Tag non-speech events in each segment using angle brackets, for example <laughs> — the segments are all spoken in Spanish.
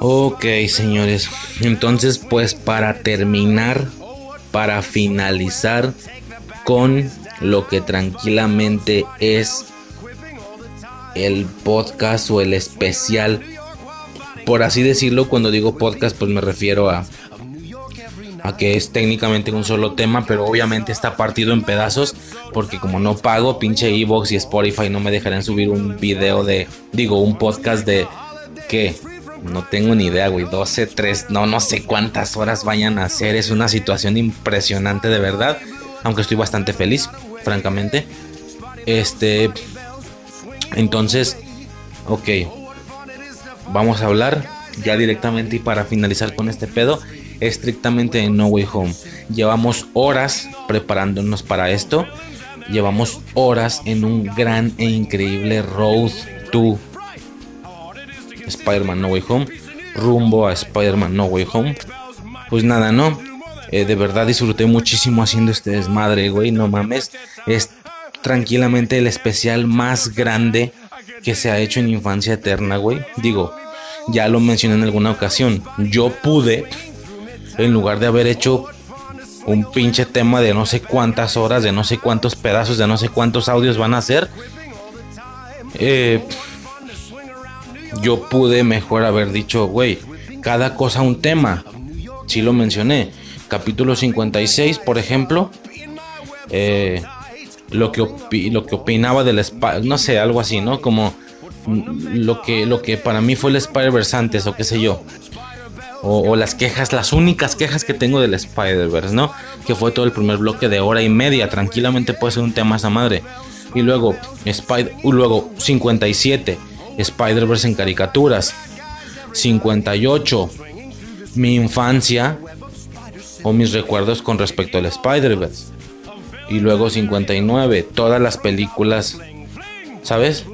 Ok, señores. Entonces, pues para terminar, para finalizar con lo que tranquilamente es el podcast o el especial. Por así decirlo, cuando digo podcast, pues me refiero a, a que es técnicamente un solo tema, pero obviamente está partido en pedazos, porque como no pago, pinche Evox y Spotify no me dejarán subir un video de, digo, un podcast de, No tengo ni idea, güey. 12, 3, no, no sé cuántas horas vayan a hacer. Es una situación impresionante de verdad. Aunque estoy bastante feliz, francamente. Este. Entonces, ok. Vamos a hablar ya directamente y para finalizar con este pedo. Estrictamente en No Way Home. Llevamos horas preparándonos para esto. Llevamos horas en un gran e increíble Road to Spider-Man No Way Home, rumbo a Spider-Man No Way Home. Pues nada, ¿no? Eh, de verdad disfruté muchísimo haciendo este desmadre, güey, no mames. Es tranquilamente el especial más grande que se ha hecho en Infancia Eterna, güey. Digo, ya lo mencioné en alguna ocasión. Yo pude, en lugar de haber hecho un pinche tema de no sé cuántas horas, de no sé cuántos pedazos, de no sé cuántos audios van a ser, eh, yo pude mejor haber dicho, güey, cada cosa un tema. Sí lo mencioné. Capítulo 56, por ejemplo. Eh, lo, que lo que opinaba del Spider... No sé, algo así, ¿no? Como lo que, lo que para mí fue el Spider-Verse antes, o qué sé yo. O, las quejas, las únicas quejas que tengo del Spider-Verse, ¿no? Que fue todo el primer bloque de hora y media. Tranquilamente puede ser un tema esa madre. Y luego, Spider, luego 57 Spider-Verse en caricaturas. 58. Mi infancia o mis recuerdos con respecto al Spider-Verse. Y luego 59. Todas las películas. ¿Sabes?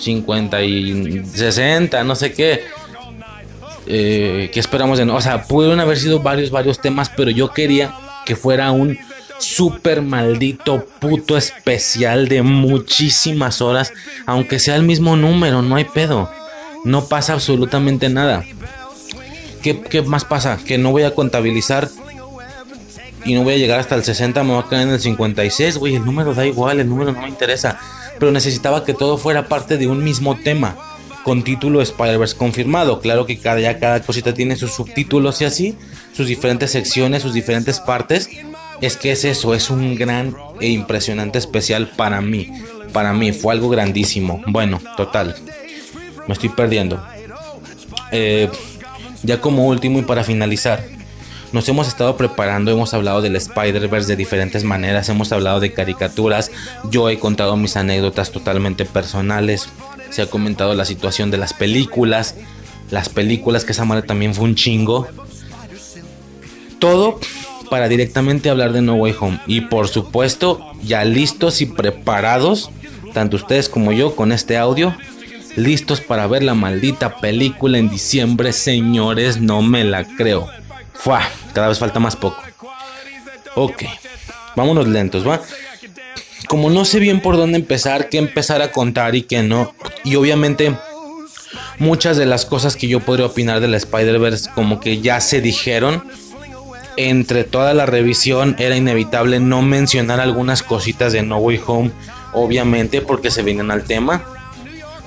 50 y 60, no sé qué. Eh, ¿Qué esperamos de no? O sea, pudieron haber sido varios, varios temas, pero yo quería que fuera un super maldito puto especial de muchísimas horas, aunque sea el mismo número, no hay pedo. No pasa absolutamente nada. ¿Qué, más pasa? Que no voy a contabilizar y no voy a llegar hasta el 60, me voy a quedar en el 56, güey, el número da igual, el número no me interesa. Pero necesitaba que todo fuera parte de un mismo tema, con título Spider-Verse confirmado. Claro que cada, ya cada cosita tiene sus subtítulos y así, sus diferentes secciones, sus diferentes partes es que es eso, es un gran e impresionante especial para mí. Para mí fue algo grandísimo. Bueno, total. Me estoy perdiendo. Eh, ya como último y para finalizar, nos hemos estado preparando, hemos hablado del Spider-Verse de diferentes maneras, hemos hablado de caricaturas, yo he contado mis anécdotas totalmente personales, se ha comentado la situación de las películas, las películas que esa madre también fue un chingo. Todo para directamente hablar de No Way Home. Y por supuesto, ya listos y preparados, tanto ustedes como yo, con este audio, listos para ver la maldita película en diciembre, señores, no me la creo. Fua, cada vez falta más poco. Ok, vámonos lentos, ¿va? Como no sé bien por dónde empezar, qué empezar a contar y qué no, y obviamente muchas de las cosas que yo podría opinar de la Spider-Verse como que ya se dijeron, entre toda la revisión era inevitable no mencionar algunas cositas de No Way Home, obviamente porque se vienen al tema.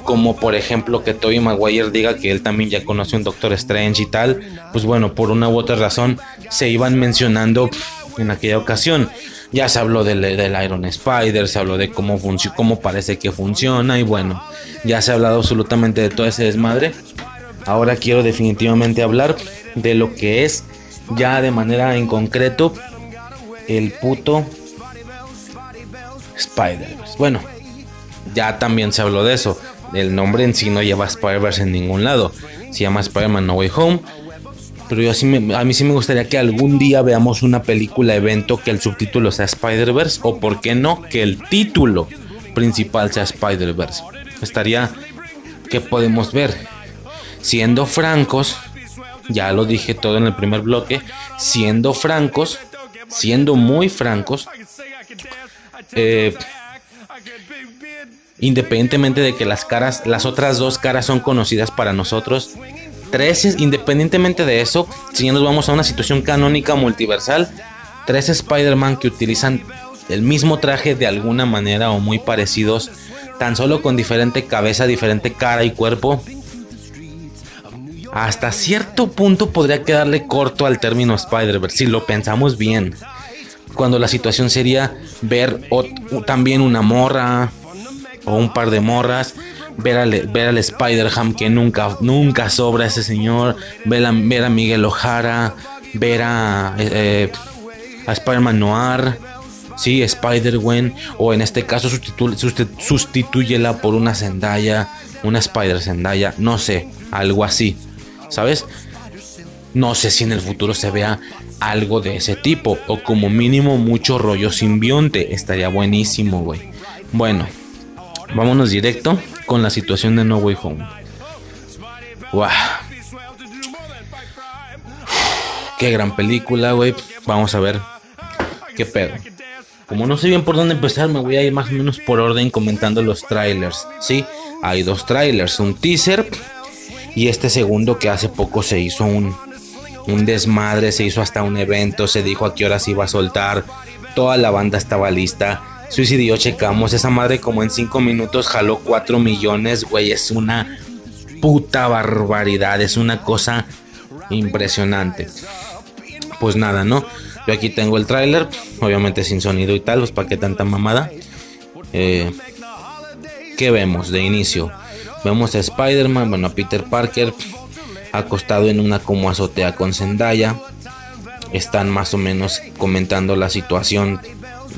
Como por ejemplo que Tobey Maguire diga que él también ya conoce un Doctor Strange y tal. Pues bueno, por una u otra razón se iban mencionando en aquella ocasión. Ya se habló del, Iron Spider, se habló de cómo, cómo parece que funciona y bueno, ya se ha hablado absolutamente de todo ese desmadre. Ahora quiero definitivamente hablar de lo que es ya de manera en concreto el puto Spider-Verse. Bueno, ya también se habló de eso. El nombre en sí no lleva Spider-Verse en ningún lado. Se llama Spider-Man No Way Home. Pero yo a mí sí me gustaría que algún día veamos una película evento que el subtítulo sea Spider-Verse. O por qué no, que el título principal sea Spider-Verse. Estaría que podemos ver. Siendo francos, ya lo dije todo en el primer bloque, siendo francos, siendo muy francos, eh, independientemente de que las caras, las otras dos caras son conocidas para nosotros. Tres, independientemente de eso, si ya nos vamos a una situación canónica multiversal, tres Spider-Man que utilizan el mismo traje de alguna manera o muy parecidos, tan solo con diferente cabeza, diferente cara y cuerpo, hasta cierto punto podría quedarle corto al término Spider-Verse, si lo pensamos bien. Cuando la situación sería ver también una morra o un par de morras, ver al, Spider-Ham que nunca, nunca sobra ese señor, ver a, Miguel Ojara, ver a, eh, a Spider-Man Noir, sí, Spider-Gwen, o en este caso sustituyela por una Zendaya, una Spider-Zendaya, no sé, algo así. ¿Sabes? No sé si en el futuro se vea algo de ese tipo o como mínimo mucho rollo simbionte. Estaría buenísimo, güey. Bueno, vámonos directo con la situación de No Way Home. Wow. Qué gran película, güey. Vamos a ver qué pedo. Como no sé bien por dónde empezar, me voy a ir más o menos por orden comentando los trailers. Sí, hay dos trailers, un teaser y este segundo que hace poco se hizo un, un desmadre, se hizo hasta un evento, se dijo a qué hora se iba a soltar, toda la banda estaba lista. Suicidio, checamos, esa madre como en 5 minutos jaló 4 millones, güey, es una puta barbaridad, es una cosa impresionante. Pues nada, ¿no? Yo aquí tengo el tráiler, obviamente sin sonido y tal, pues para qué tanta mamada. Eh, ¿Qué vemos de inicio? Vemos a Spider-Man, bueno, a Peter Parker acostado en una como azotea con Zendaya. Están más o menos comentando la situación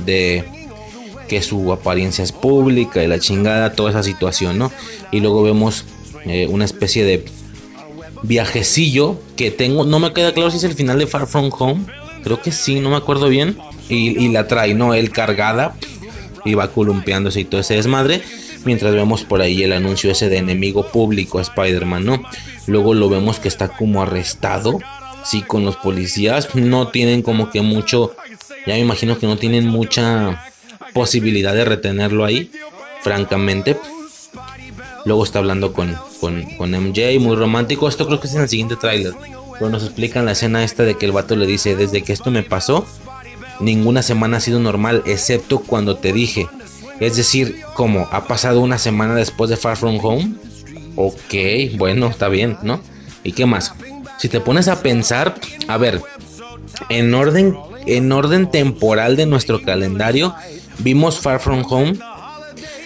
de que su apariencia es pública y la chingada, toda esa situación, ¿no? Y luego vemos eh, una especie de viajecillo que tengo, no me queda claro si es el final de Far From Home, creo que sí, no me acuerdo bien. Y, y la trae, ¿no? Él cargada y va columpiándose y todo ese desmadre mientras vemos por ahí el anuncio ese de enemigo público a Spider-Man, ¿no? Luego lo vemos que está como arrestado, sí, con los policías, no tienen como que mucho, ya me imagino que no tienen mucha posibilidad de retenerlo ahí, francamente. Luego está hablando con, con, MJ, muy romántico, esto creo que es en el siguiente tráiler, pero nos explican la escena esta de que el vato le dice, desde que esto me pasó, ninguna semana ha sido normal, excepto cuando te dije, es decir, como ha pasado una semana después de Far From Home. Ok, bueno, está bien, ¿no? ¿Y qué más? Si te pones a pensar, a ver, en orden, en orden temporal de nuestro calendario, vimos Far From Home.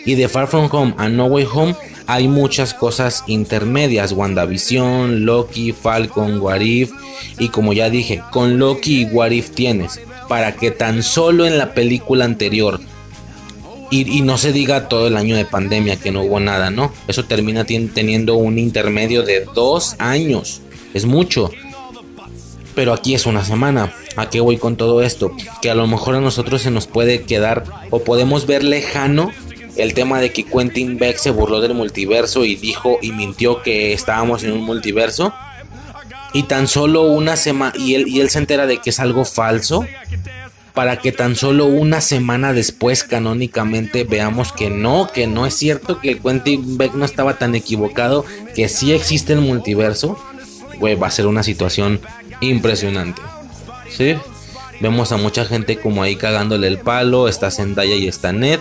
Y de Far From Home a No Way Home hay muchas cosas intermedias. WandaVision, Loki, Falcon, Warif. Y como ya dije, con Loki y Warif tienes. Para que tan solo en la película anterior y, no se diga todo el año de pandemia que no hubo nada, ¿no? Eso termina teniendo un intermedio de dos años. Es mucho. Pero aquí es una semana. ¿A qué voy con todo esto? Que a lo mejor a nosotros se nos puede quedar o podemos ver lejano el tema de que Quentin Beck se burló del multiverso y dijo y mintió que estábamos en un multiverso. Y tan solo una semana y él, y él se entera de que es algo falso para que tan solo una semana después canónicamente veamos que no, que no es cierto, que el Quentin Beck no estaba tan equivocado, que sí existe el multiverso, güey, va a ser una situación impresionante. ¿Sí? Vemos a mucha gente como ahí cagándole el palo, está Zendaya y está Ned,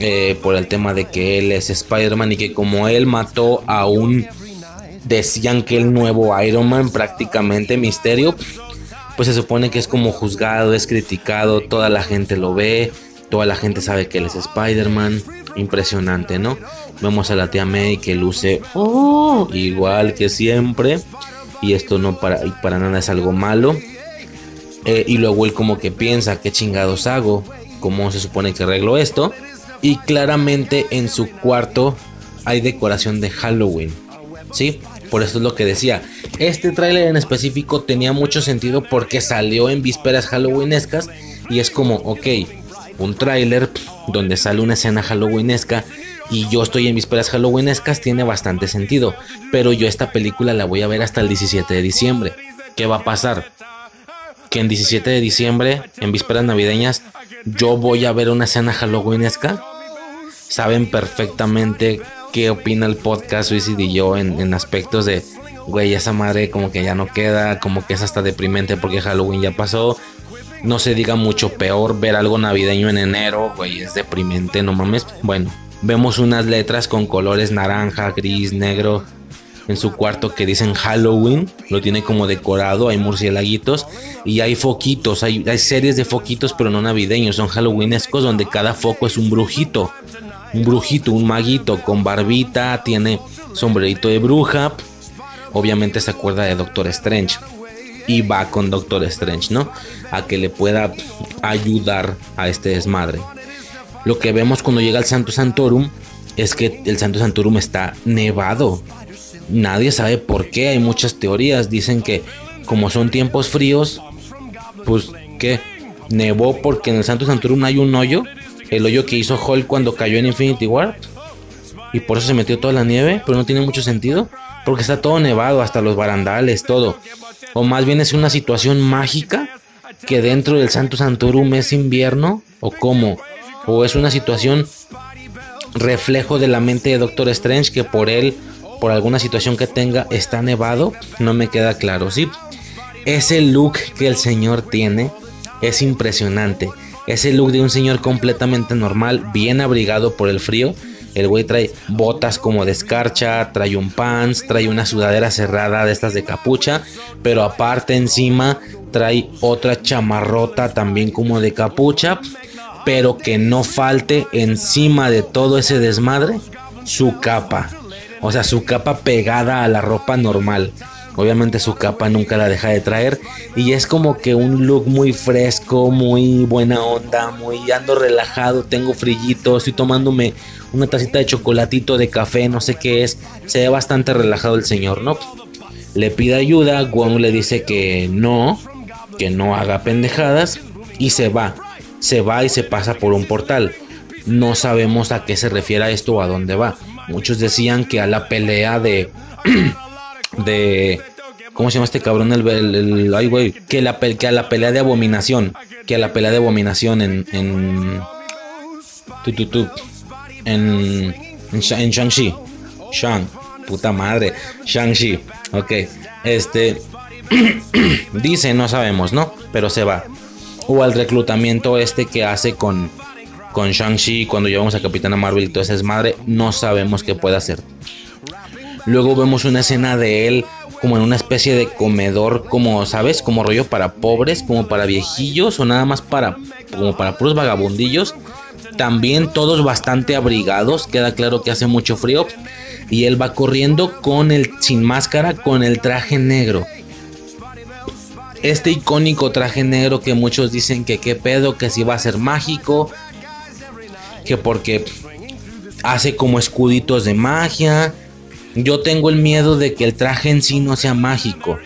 eh, por el tema de que él es Spider-Man y que como él mató a un, decían que el nuevo Iron Man prácticamente misterio, pues se supone que es como juzgado, es criticado, toda la gente lo ve, toda la gente sabe que él es Spider-Man. Impresionante, ¿no? Vemos a la tía May que luce oh, igual que siempre. Y esto no para, para nada es algo malo. Eh, y luego él como que piensa, ¿qué chingados hago? ¿Cómo se supone que arreglo esto? Y claramente en su cuarto hay decoración de Halloween. ¿Sí? Por eso es lo que decía. Este tráiler en específico tenía mucho sentido porque salió en vísperas halloweenescas y es como, ok, un tráiler donde sale una escena halloweenesca y yo estoy en vísperas halloweenescas tiene bastante sentido. Pero yo esta película la voy a ver hasta el 17 de diciembre. ¿Qué va a pasar? Que en 17 de diciembre, en vísperas navideñas, yo voy a ver una escena halloweenesca. saben perfectamente qué opina el podcast Suicide y yo en, aspectos de, güey, esa madre como que ya no queda, como que es hasta deprimente porque Halloween ya pasó. No se diga mucho peor ver algo navideño en enero, güey, es deprimente, no mames. Bueno, vemos unas letras con colores naranja, gris, negro en su cuarto que dicen Halloween, lo tiene como decorado, hay murciélaguitos y hay foquitos, hay, hay series de foquitos pero no navideños, son halloweenescos donde cada foco es un brujito, un brujito, un maguito con barbita, tiene sombrerito de bruja, obviamente se acuerda de Doctor Strange y va con Doctor Strange, ¿no? A que le pueda ayudar a este desmadre. Lo que vemos cuando llega al Santo Santorum es que el Santo Santorum está nevado. Nadie sabe por qué, hay muchas teorías. Dicen que como son tiempos fríos, pues que nevó porque en el Santo Santorum hay un hoyo, el hoyo que hizo Hulk cuando cayó en Infinity War. Y por eso se metió toda la nieve, pero no tiene mucho sentido, porque está todo nevado, hasta los barandales, todo. O más bien es una situación mágica que dentro del Santo Santorum es invierno, o cómo, o es una situación reflejo de la mente de Doctor Strange que por él por alguna situación que tenga está nevado, no me queda claro, ¿sí? Ese look que el señor tiene es impresionante. Ese look de un señor completamente normal, bien abrigado por el frío. El güey trae botas como de escarcha, trae un pants, trae una sudadera cerrada de estas de capucha, pero aparte encima trae otra chamarrota también como de capucha, pero que no falte encima de todo ese desmadre su capa. O sea, su capa pegada a la ropa normal. Obviamente su capa nunca la deja de traer. Y es como que un look muy fresco, muy buena onda, muy ando relajado, tengo frillito, estoy tomándome una tacita de chocolatito de café, no sé qué es. Se ve bastante relajado el señor, ¿no? Le pide ayuda, Wong le dice que no, que no haga pendejadas y se va. Se va y se pasa por un portal. No sabemos a qué se refiere esto o a dónde va. Muchos decían que a la pelea de. <clears throat> de. ¿Cómo se llama este cabrón? El, el, ay, güey. Que, a la pelea de abominación. Que a la pelea de abominación en. en. Tu, tu, tu, en. En, en Shang-Chi. Shang. Puta madre. Shang-Chi. Ok. Este. <clears throat> dice, no sabemos, ¿no? Pero se va. O al reclutamiento este que hace con con Shang-Chi, cuando llevamos a Capitana Marvel y todo ese madre, no sabemos qué puede hacer. Luego vemos una escena de él como en una especie de comedor, como, ¿sabes? Como rollo para pobres, como para viejillos o nada más para, como para puros vagabundillos. También todos bastante abrigados, queda claro que hace mucho frío. Y él va corriendo con el, sin máscara, con el traje negro. Este icónico traje negro que muchos dicen que qué pedo, que si va a ser mágico, que porque hace como escuditos de magia. Yo tengo el miedo de que el traje en sí no sea mágico,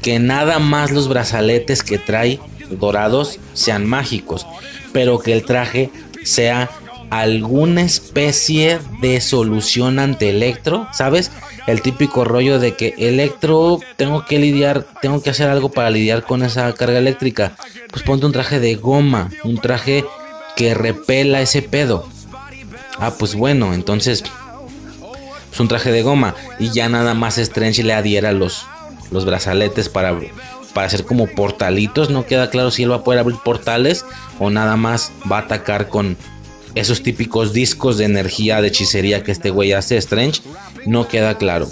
que nada más los brazaletes que trae dorados sean mágicos, pero que el traje sea alguna especie de solución ante Electro, ¿sabes? El típico rollo de que Electro tengo que lidiar, tengo que hacer algo para lidiar con esa carga eléctrica. Pues ponte un traje de goma, un traje que repela ese pedo. Ah, pues bueno, entonces es un traje de goma y ya nada más Strange le adhiera los, los brazaletes para, para hacer como portalitos. No queda claro si él va a poder abrir portales o nada más va a atacar con esos típicos discos de energía de hechicería que este güey hace Strange. No queda claro.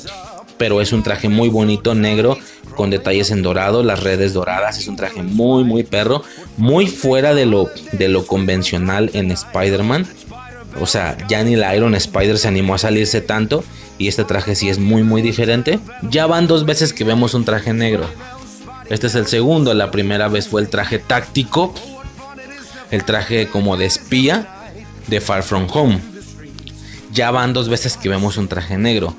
Pero es un traje muy bonito, negro, con detalles en dorado, las redes doradas. Es un traje muy, muy perro. Muy fuera de lo, de lo convencional en Spider-Man. O sea, ya ni la Iron Spider se animó a salirse tanto. Y este traje sí es muy, muy diferente. Ya van dos veces que vemos un traje negro. Este es el segundo. La primera vez fue el traje táctico. El traje como de espía de Far From Home. Ya van dos veces que vemos un traje negro.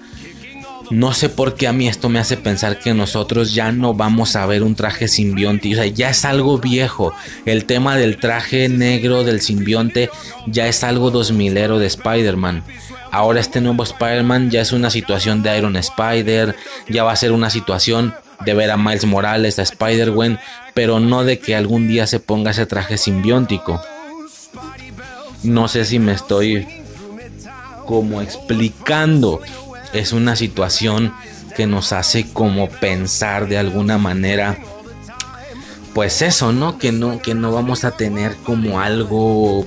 No sé por qué a mí esto me hace pensar que nosotros ya no vamos a ver un traje simbionte. O sea, ya es algo viejo. El tema del traje negro del simbionte ya es algo 2000ero de Spider-Man. Ahora este nuevo Spider-Man ya es una situación de Iron Spider. Ya va a ser una situación de ver a Miles Morales, a Spider-Gwen. Pero no de que algún día se ponga ese traje simbiótico. No sé si me estoy como explicando. Es una situación que nos hace como pensar de alguna manera pues eso, ¿no? Que no que no vamos a tener como algo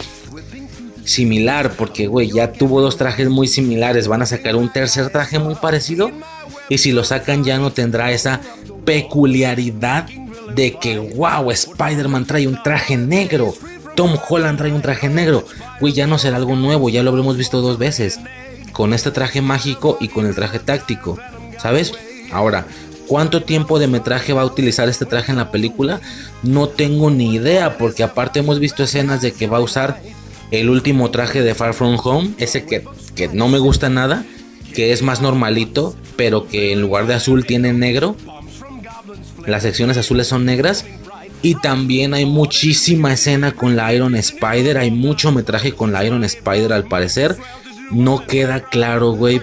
similar porque güey, ya tuvo dos trajes muy similares, van a sacar un tercer traje muy parecido y si lo sacan ya no tendrá esa peculiaridad de que wow, Spider-Man trae un traje negro. Tom Holland trae un traje negro. Güey, ya no será algo nuevo, ya lo habremos visto dos veces. Con este traje mágico y con el traje táctico. ¿Sabes? Ahora, ¿cuánto tiempo de metraje va a utilizar este traje en la película? No tengo ni idea, porque aparte hemos visto escenas de que va a usar el último traje de Far From Home, ese que, que no me gusta nada, que es más normalito, pero que en lugar de azul tiene negro. Las secciones azules son negras. Y también hay muchísima escena con la Iron Spider. Hay mucho metraje con la Iron Spider al parecer. No queda claro, güey,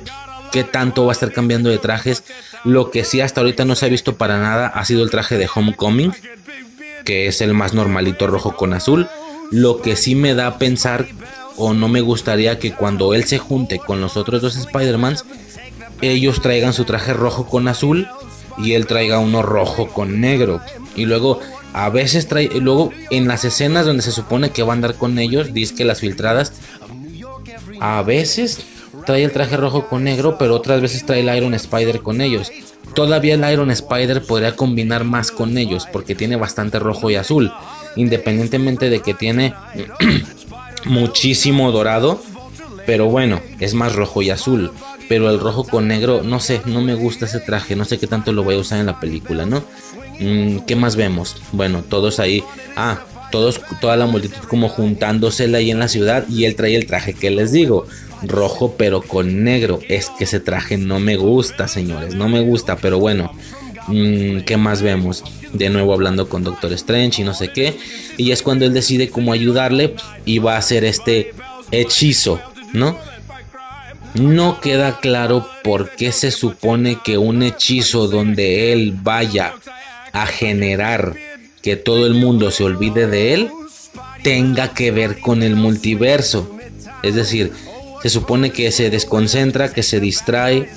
qué tanto va a estar cambiando de trajes. Lo que sí hasta ahorita no se ha visto para nada ha sido el traje de Homecoming, que es el más normalito rojo con azul. Lo que sí me da a pensar o no me gustaría que cuando él se junte con los otros dos Spider-Mans, ellos traigan su traje rojo con azul y él traiga uno rojo con negro. Y luego a veces trae, luego en las escenas donde se supone que va a andar con ellos, dice que las filtradas, a veces trae el traje rojo con negro, pero otras veces trae el Iron Spider con ellos. Todavía el Iron Spider podría combinar más con ellos porque tiene bastante rojo y azul, independientemente de que tiene <clears throat> muchísimo dorado, pero bueno, es más rojo y azul. Pero el rojo con negro, no sé, no me gusta ese traje, no sé qué tanto lo voy a usar en la película, ¿no? Mm, ¿Qué más vemos? Bueno, todos ahí. Ah, toda la multitud como juntándosela ahí en la ciudad y él trae el traje que les digo, rojo pero con negro. Es que ese traje no me gusta, señores, no me gusta, pero bueno. Mm, ¿Qué más vemos? De nuevo hablando con Doctor Strange y no sé qué. Y es cuando él decide cómo ayudarle y va a hacer este hechizo, ¿no? No queda claro por qué se supone que un hechizo donde él vaya a generar que todo el mundo se olvide de él tenga que ver con el multiverso. Es decir, se supone que se desconcentra, que se distrae,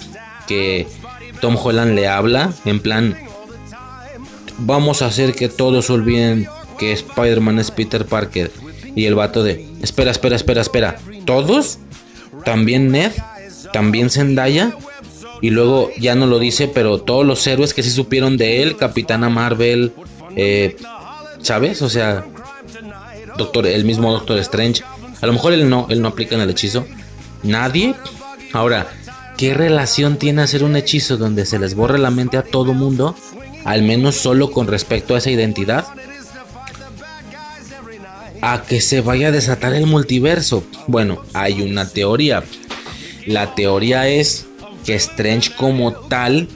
que Tom Holland le habla en plan, vamos a hacer que todos olviden que Spider-Man es Peter Parker. Y el vato de, espera, espera, espera, espera, ¿todos? ¿También Ned? ¿También Zendaya? Y luego ya no lo dice, pero todos los héroes que sí supieron de él, Capitana Marvel, eh, ¿sabes? O sea, Doctor, el mismo Doctor Strange. A lo mejor él no, él no aplica en el hechizo. Nadie. Ahora, ¿qué relación tiene hacer un hechizo donde se les borre la mente a todo mundo? Al menos solo con respecto a esa identidad. A que se vaya a desatar el multiverso. Bueno, hay una teoría. La teoría es que Strange como tal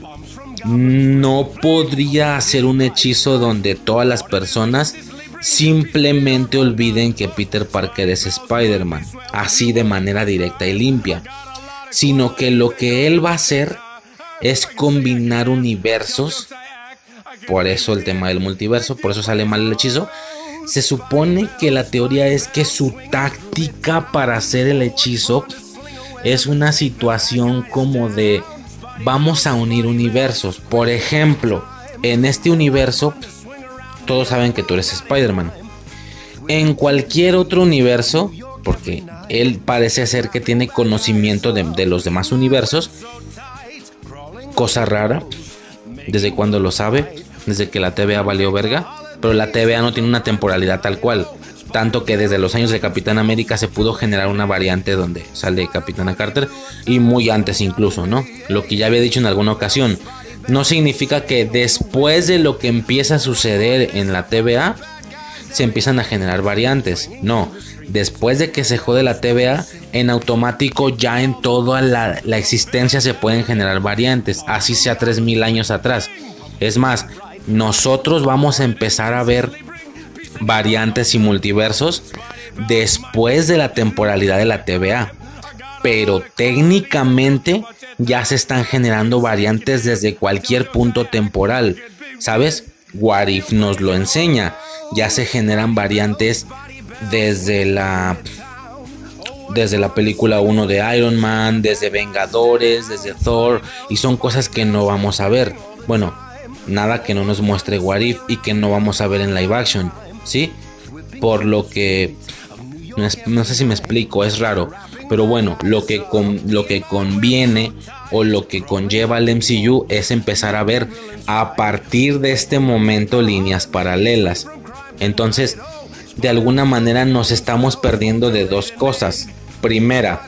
no podría hacer un hechizo donde todas las personas simplemente olviden que Peter Parker es Spider-Man, así de manera directa y limpia, sino que lo que él va a hacer es combinar universos, por eso el tema del multiverso, por eso sale mal el hechizo. Se supone que la teoría es que su táctica para hacer el hechizo es una situación como de vamos a unir universos. Por ejemplo, en este universo todos saben que tú eres Spider-Man. En cualquier otro universo, porque él parece ser que tiene conocimiento de, los demás universos, cosa rara, desde cuando lo sabe, desde que la TVA valió verga, pero la TVA no tiene una temporalidad tal cual tanto que desde los años de Capitán América se pudo generar una variante donde sale Capitana Carter y muy antes incluso, ¿no? Lo que ya había dicho en alguna ocasión, no significa que después de lo que empieza a suceder en la TVA se empiezan a generar variantes, no, después de que se jode la TVA, en automático ya en toda la, existencia se pueden generar variantes, así sea 3000 años atrás. Es más, nosotros vamos a empezar a ver variantes y multiversos después de la temporalidad de la TVA. Pero técnicamente ya se están generando variantes desde cualquier punto temporal. ¿Sabes? Warif nos lo enseña. Ya se generan variantes desde la desde la película 1 de Iron Man, desde Vengadores, desde Thor, y son cosas que no vamos a ver. Bueno, nada que no nos muestre Warif y que no vamos a ver en live action, ¿sí? Por lo que no sé si me explico, es raro, pero bueno, lo que con, lo que conviene o lo que conlleva el MCU es empezar a ver a partir de este momento líneas paralelas. Entonces, de alguna manera nos estamos perdiendo de dos cosas. Primera,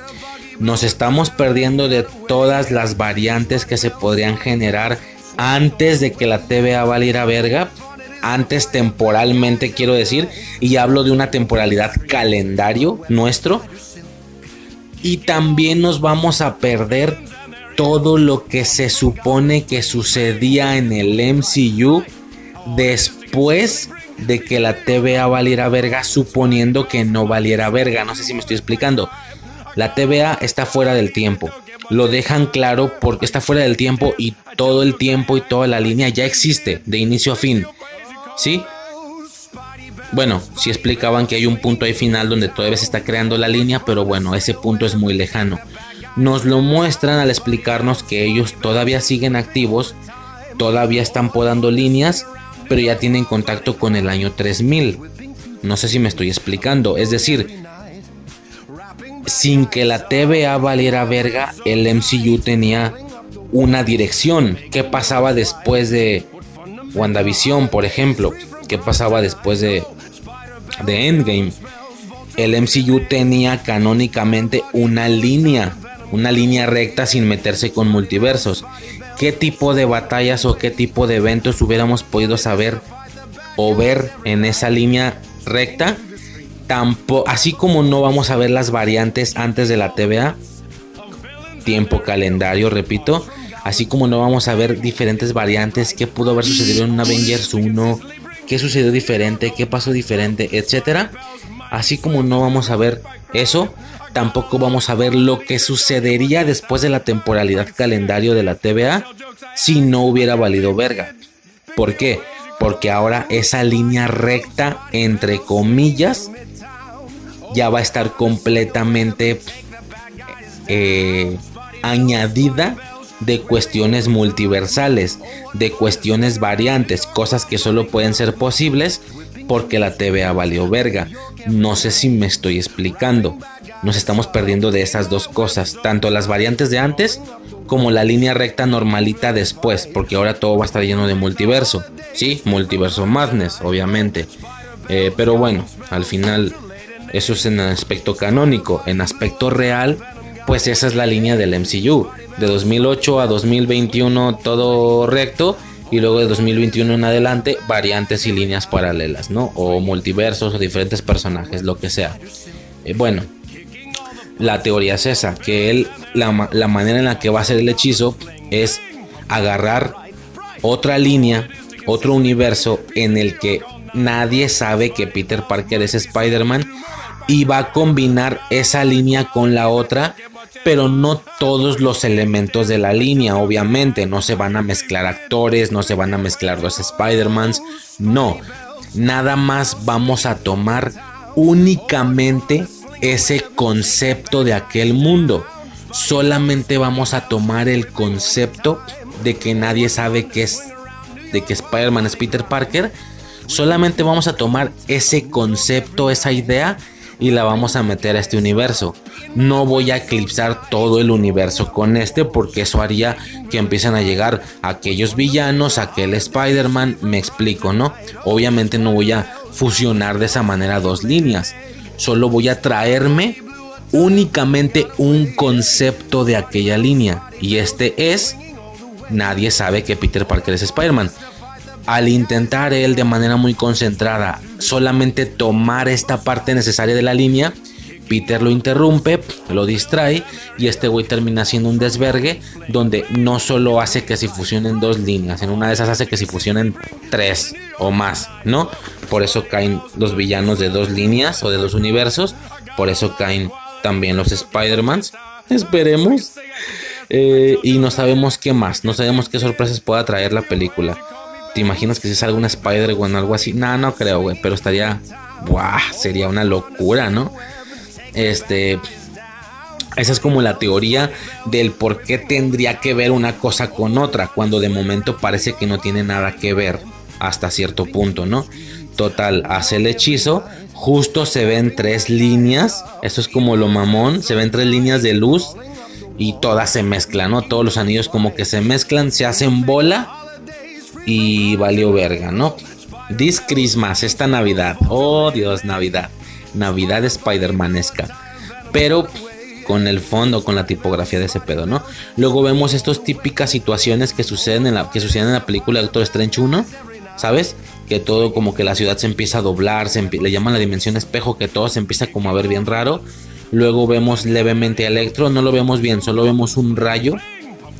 nos estamos perdiendo de todas las variantes que se podrían generar antes de que la TVA valiera verga. Antes temporalmente quiero decir. Y hablo de una temporalidad calendario nuestro. Y también nos vamos a perder todo lo que se supone que sucedía en el MCU después de que la TVA valiera verga, suponiendo que no valiera verga. No sé si me estoy explicando. La TVA está fuera del tiempo. Lo dejan claro porque está fuera del tiempo y todo el tiempo y toda la línea ya existe de inicio a fin. ¿Sí? Bueno, sí explicaban que hay un punto ahí final donde todavía se está creando la línea, pero bueno, ese punto es muy lejano. Nos lo muestran al explicarnos que ellos todavía siguen activos, todavía están podando líneas, pero ya tienen contacto con el año 3000. No sé si me estoy explicando, es decir, sin que la TVA valiera verga, el MCU tenía una dirección. ¿Qué pasaba después de WandaVision, por ejemplo? ¿Qué pasaba después de, de Endgame? El MCU tenía canónicamente una línea, una línea recta sin meterse con multiversos. ¿Qué tipo de batallas o qué tipo de eventos hubiéramos podido saber o ver en esa línea recta? tampoco, así como no vamos a ver las variantes antes de la TVA, tiempo calendario, repito, así como no vamos a ver diferentes variantes, qué pudo haber sucedido en Avengers 1, qué sucedió diferente, qué pasó diferente, etcétera. Así como no vamos a ver eso, tampoco vamos a ver lo que sucedería después de la temporalidad calendario de la TVA si no hubiera valido verga. ¿Por qué? Porque ahora esa línea recta, entre comillas, ya va a estar completamente eh, añadida de cuestiones multiversales, de cuestiones variantes, cosas que solo pueden ser posibles porque la TVA valió verga. No sé si me estoy explicando. Nos estamos perdiendo de esas dos cosas, tanto las variantes de antes como la línea recta normalita después, porque ahora todo va a estar lleno de multiverso. Sí, multiverso madness, obviamente. Eh, pero bueno, al final eso es en aspecto canónico. En aspecto real, pues esa es la línea del MCU. De 2008 a 2021 todo recto. Y luego de 2021 en adelante, variantes y líneas paralelas, ¿no? O multiversos o diferentes personajes, lo que sea. Eh, bueno, la teoría es esa, que él, la, la manera en la que va a hacer el hechizo es agarrar otra línea, otro universo en el que nadie sabe que Peter Parker es Spider-Man y va a combinar esa línea con la otra, pero no todos los elementos de la línea, obviamente, no se van a mezclar actores, no se van a mezclar los Spider-Mans, no, nada más vamos a tomar únicamente ese concepto de aquel mundo. Solamente vamos a tomar el concepto de que nadie sabe que es de que Spider-Man es Peter Parker. Solamente vamos a tomar ese concepto, esa idea y la vamos a meter a este universo. No voy a eclipsar todo el universo con este porque eso haría que empiecen a llegar aquellos villanos, aquel Spider-Man, me explico, ¿no? Obviamente no voy a fusionar de esa manera dos líneas, solo voy a traerme únicamente un concepto de aquella línea y este es nadie sabe que Peter Parker es Spider-Man al intentar él de manera muy concentrada solamente tomar esta parte necesaria de la línea, Peter lo interrumpe, lo distrae y este güey termina haciendo un desvergue donde no solo hace que se fusionen dos líneas, en una de esas hace que se fusionen tres o más, ¿no? Por eso caen los villanos de dos líneas o de dos universos, por eso caen también los Spider-Mans. <laughs> Esperemos. Eh, y no sabemos qué más, no sabemos qué sorpresas pueda traer la película. ¿Te imaginas que si salga una spider o algo así? No, no creo, güey. Pero estaría. ¡Buah! Sería una locura, ¿no? Este. Esa es como la teoría del por qué tendría que ver una cosa con otra, cuando de momento parece que no tiene nada que ver hasta cierto punto, ¿no? Total, hace el hechizo, justo se ven tres líneas, esto es como lo mamón, se ven tres líneas de luz y todas se mezclan, ¿no? Todos los anillos como que se mezclan, se hacen bola y valió verga, ¿no? This Christmas, esta Navidad, oh Dios, Navidad, Navidad Spider-Manesca, pero con el fondo, con la tipografía de ese pedo, ¿no? Luego vemos estas típicas situaciones que suceden en la, que suceden en la película Doctor Strange 1, ¿sabes? Que todo como que la ciudad se empieza a doblar, se le llaman la dimensión espejo, que todo se empieza como a ver bien raro. Luego vemos levemente a Electro, no lo vemos bien, solo vemos un rayo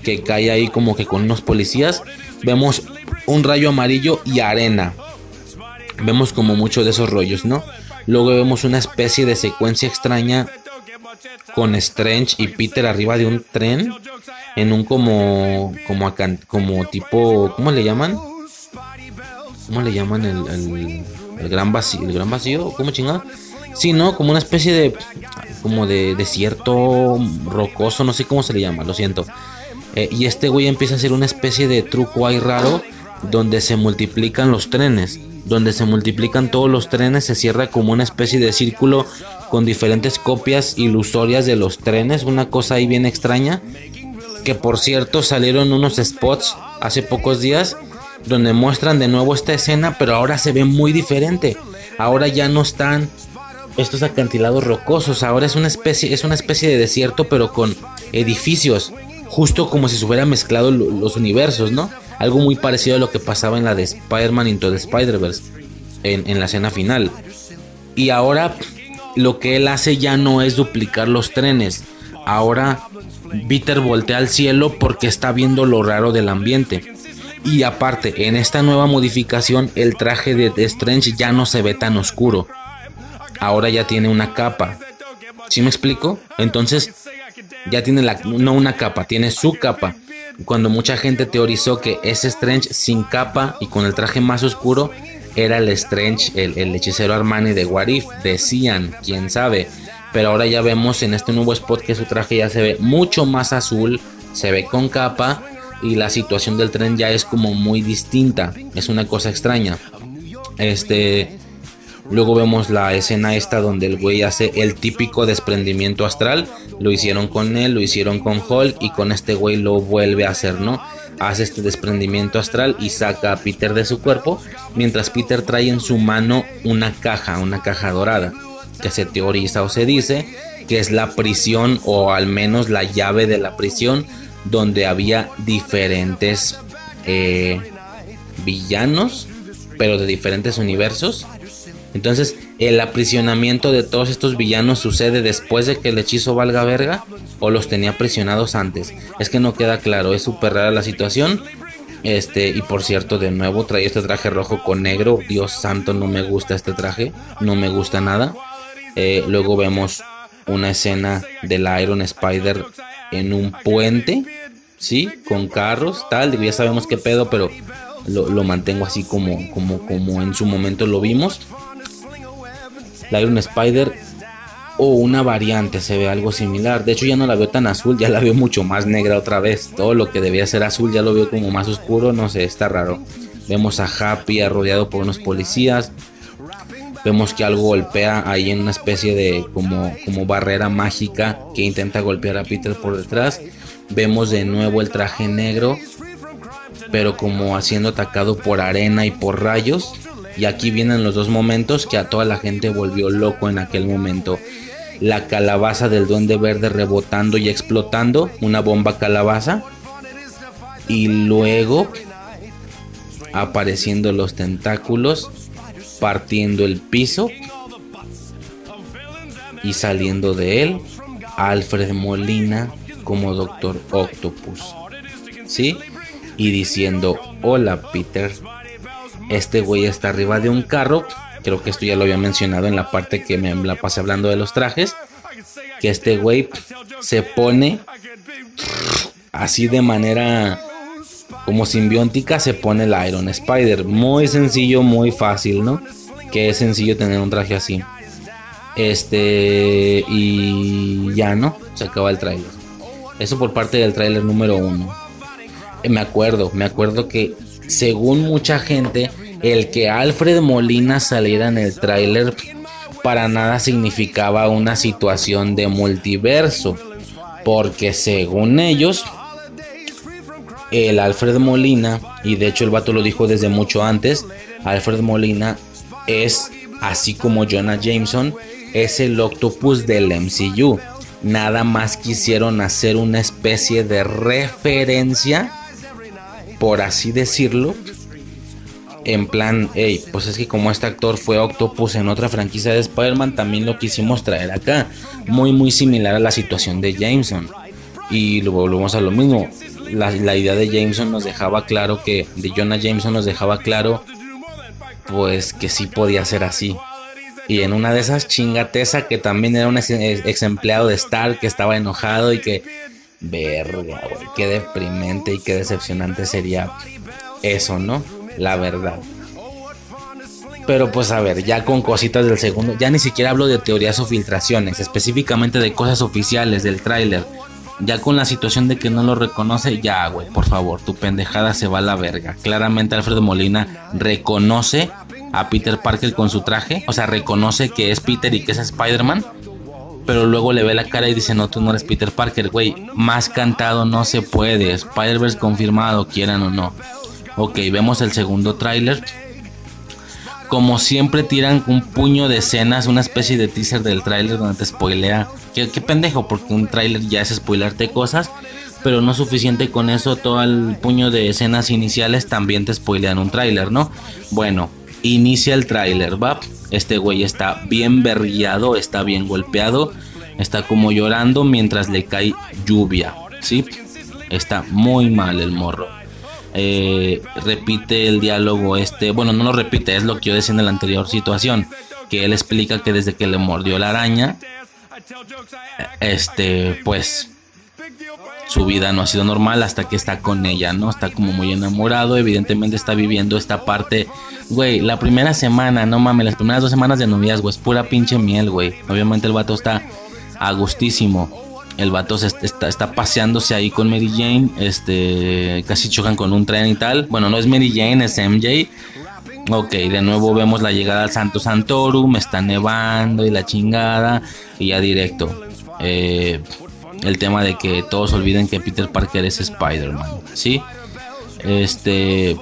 que cae ahí como que con unos policías. Vemos un rayo amarillo y arena. Vemos como mucho de esos rollos, ¿no? Luego vemos una especie de secuencia extraña con Strange y Peter arriba de un tren en un como como como tipo ¿cómo le llaman? ¿Cómo le llaman el, el, gran vacío? ¿El gran vacío? ¿Cómo chingado? Sí, ¿no? Como una especie de como de desierto rocoso, no sé cómo se le llama, lo siento. Eh, y este güey empieza a hacer una especie de truco ahí raro donde se multiplican los trenes. Donde se multiplican todos los trenes, se cierra como una especie de círculo con diferentes copias ilusorias de los trenes. Una cosa ahí bien extraña. Que por cierto salieron unos spots hace pocos días donde muestran de nuevo esta escena, pero ahora se ve muy diferente. Ahora ya no están estos acantilados rocosos, ahora es una especie, es una especie de desierto, pero con edificios, justo como si se hubiera mezclado los universos, ¿no? Algo muy parecido a lo que pasaba en la de Spider-Man Into the Spider-Verse, en, en la escena final. Y ahora lo que él hace ya no es duplicar los trenes. Ahora Peter voltea al cielo porque está viendo lo raro del ambiente. Y aparte, en esta nueva modificación, el traje de Strange ya no se ve tan oscuro. Ahora ya tiene una capa. ¿Sí me explico? Entonces, ya tiene la, no una capa, tiene su capa cuando mucha gente teorizó que ese Strange sin capa y con el traje más oscuro era el Strange, el, hechicero Armani de Warif, decían, quién sabe. Pero ahora ya vemos en este nuevo spot que su traje ya se ve mucho más azul, se ve con capa y la situación del tren ya es como muy distinta. Es una cosa extraña. Este, Luego vemos la escena esta donde el güey hace el típico desprendimiento astral. Lo hicieron con él, lo hicieron con Hulk y con este güey lo vuelve a hacer, ¿no? Hace este desprendimiento astral y saca a Peter de su cuerpo, mientras Peter trae en su mano una caja, una caja dorada, que se teoriza o se dice que es la prisión o al menos la llave de la prisión donde había diferentes eh, villanos, pero de diferentes universos entonces, el aprisionamiento de todos estos villanos sucede después de que el hechizo valga verga o los tenía aprisionados antes. Es que no queda claro, es súper rara la situación. Este, y por cierto, de nuevo trae este traje rojo con negro. Dios santo, no me gusta este traje, no me gusta nada. Eh, luego vemos una escena del Iron Spider en un puente, ¿sí? Con carros, tal. Ya sabemos qué pedo, pero lo, lo mantengo así como, como, como en su momento lo vimos la Iron Spider o una variante, se ve algo similar. De hecho ya no la veo tan azul, ya la veo mucho más negra otra vez. Todo lo que debía ser azul ya lo veo como más oscuro, no sé, está raro. Vemos a Happy rodeado por unos policías. Vemos que algo golpea ahí en una especie de como, como barrera mágica que intenta golpear a Peter por detrás. Vemos de nuevo el traje negro, pero como haciendo atacado por arena y por rayos. Y aquí vienen los dos momentos que a toda la gente volvió loco en aquel momento. La calabaza del duende verde rebotando y explotando, una bomba calabaza. Y luego apareciendo los tentáculos, partiendo el piso y saliendo de él Alfred Molina como Doctor Octopus. ¿Sí? Y diciendo, hola Peter, este güey está arriba de un carro. Creo que esto ya lo había mencionado en la parte que me la pasé hablando de los trajes. Que este güey se pone así de manera como simbiótica se pone el Iron Spider. Muy sencillo, muy fácil, ¿no? Que es sencillo tener un traje así. Este, y ya no, se acaba el tráiler. Eso por parte del tráiler número uno. Eh, me acuerdo, me acuerdo que según mucha gente, el que Alfred Molina saliera en el tráiler para nada significaba una situación de multiverso. Porque según ellos, el Alfred Molina, y de hecho el vato lo dijo desde mucho antes, Alfred Molina es, así como Jonah Jameson, es el octopus del MCU. Nada más quisieron hacer una especie de referencia, por así decirlo, en plan, hey, pues es que como este actor fue Octopus en otra franquicia de Spider-Man, también lo quisimos traer acá. Muy, muy similar a la situación de Jameson. Y luego volvemos a lo mismo. La, idea de Jameson nos dejaba claro que, de Jonah Jameson nos dejaba claro, pues que sí podía ser así. Y en una de esas chingateza que también era un ex, ex empleado de Star que estaba enojado y que, verga, güey, qué deprimente y qué decepcionante sería eso, ¿no? la verdad. Pero pues a ver, ya con cositas del segundo, ya ni siquiera hablo de teorías o filtraciones, específicamente de cosas oficiales del tráiler. Ya con la situación de que no lo reconoce, ya, güey, por favor, tu pendejada se va a la verga. Claramente Alfredo Molina reconoce a Peter Parker con su traje, o sea, reconoce que es Peter y que es Spider-Man, pero luego le ve la cara y dice, no, tú no eres Peter Parker, güey, más cantado no se puede, Spider-Verse confirmado, quieran o no. Ok, vemos el segundo tráiler. Como siempre tiran un puño de escenas, una especie de teaser del tráiler donde te spoilea. ¿Qué, pendejo, porque un tráiler ya es spoilarte cosas. Pero no suficiente con eso, todo el puño de escenas iniciales también te spoilean un tráiler, ¿no? Bueno, inicia el tráiler, ¿va? Este güey está bien berriado, está bien golpeado, está como llorando mientras le cae lluvia, ¿sí? Está muy mal el morro. Eh, repite el diálogo este, bueno, no lo repite, es lo que yo decía en la anterior situación, que él explica que desde que le mordió la araña, este, pues su vida no ha sido normal hasta que está con ella, ¿no? Está como muy enamorado, evidentemente está viviendo esta parte, güey, la primera semana, no mames, las primeras dos semanas de noviazgo es pura pinche miel, güey. Obviamente el vato está a gustísimo el vato está, está, paseándose ahí con Mary Jane, este, casi chocan con un tren y tal. Bueno, no es Mary Jane, es MJ. Ok, de nuevo vemos la llegada al Santo Santorum, está nevando y la chingada, y ya directo. Eh, el tema de que todos olviden que Peter Parker es Spider-Man, ¿sí? Este.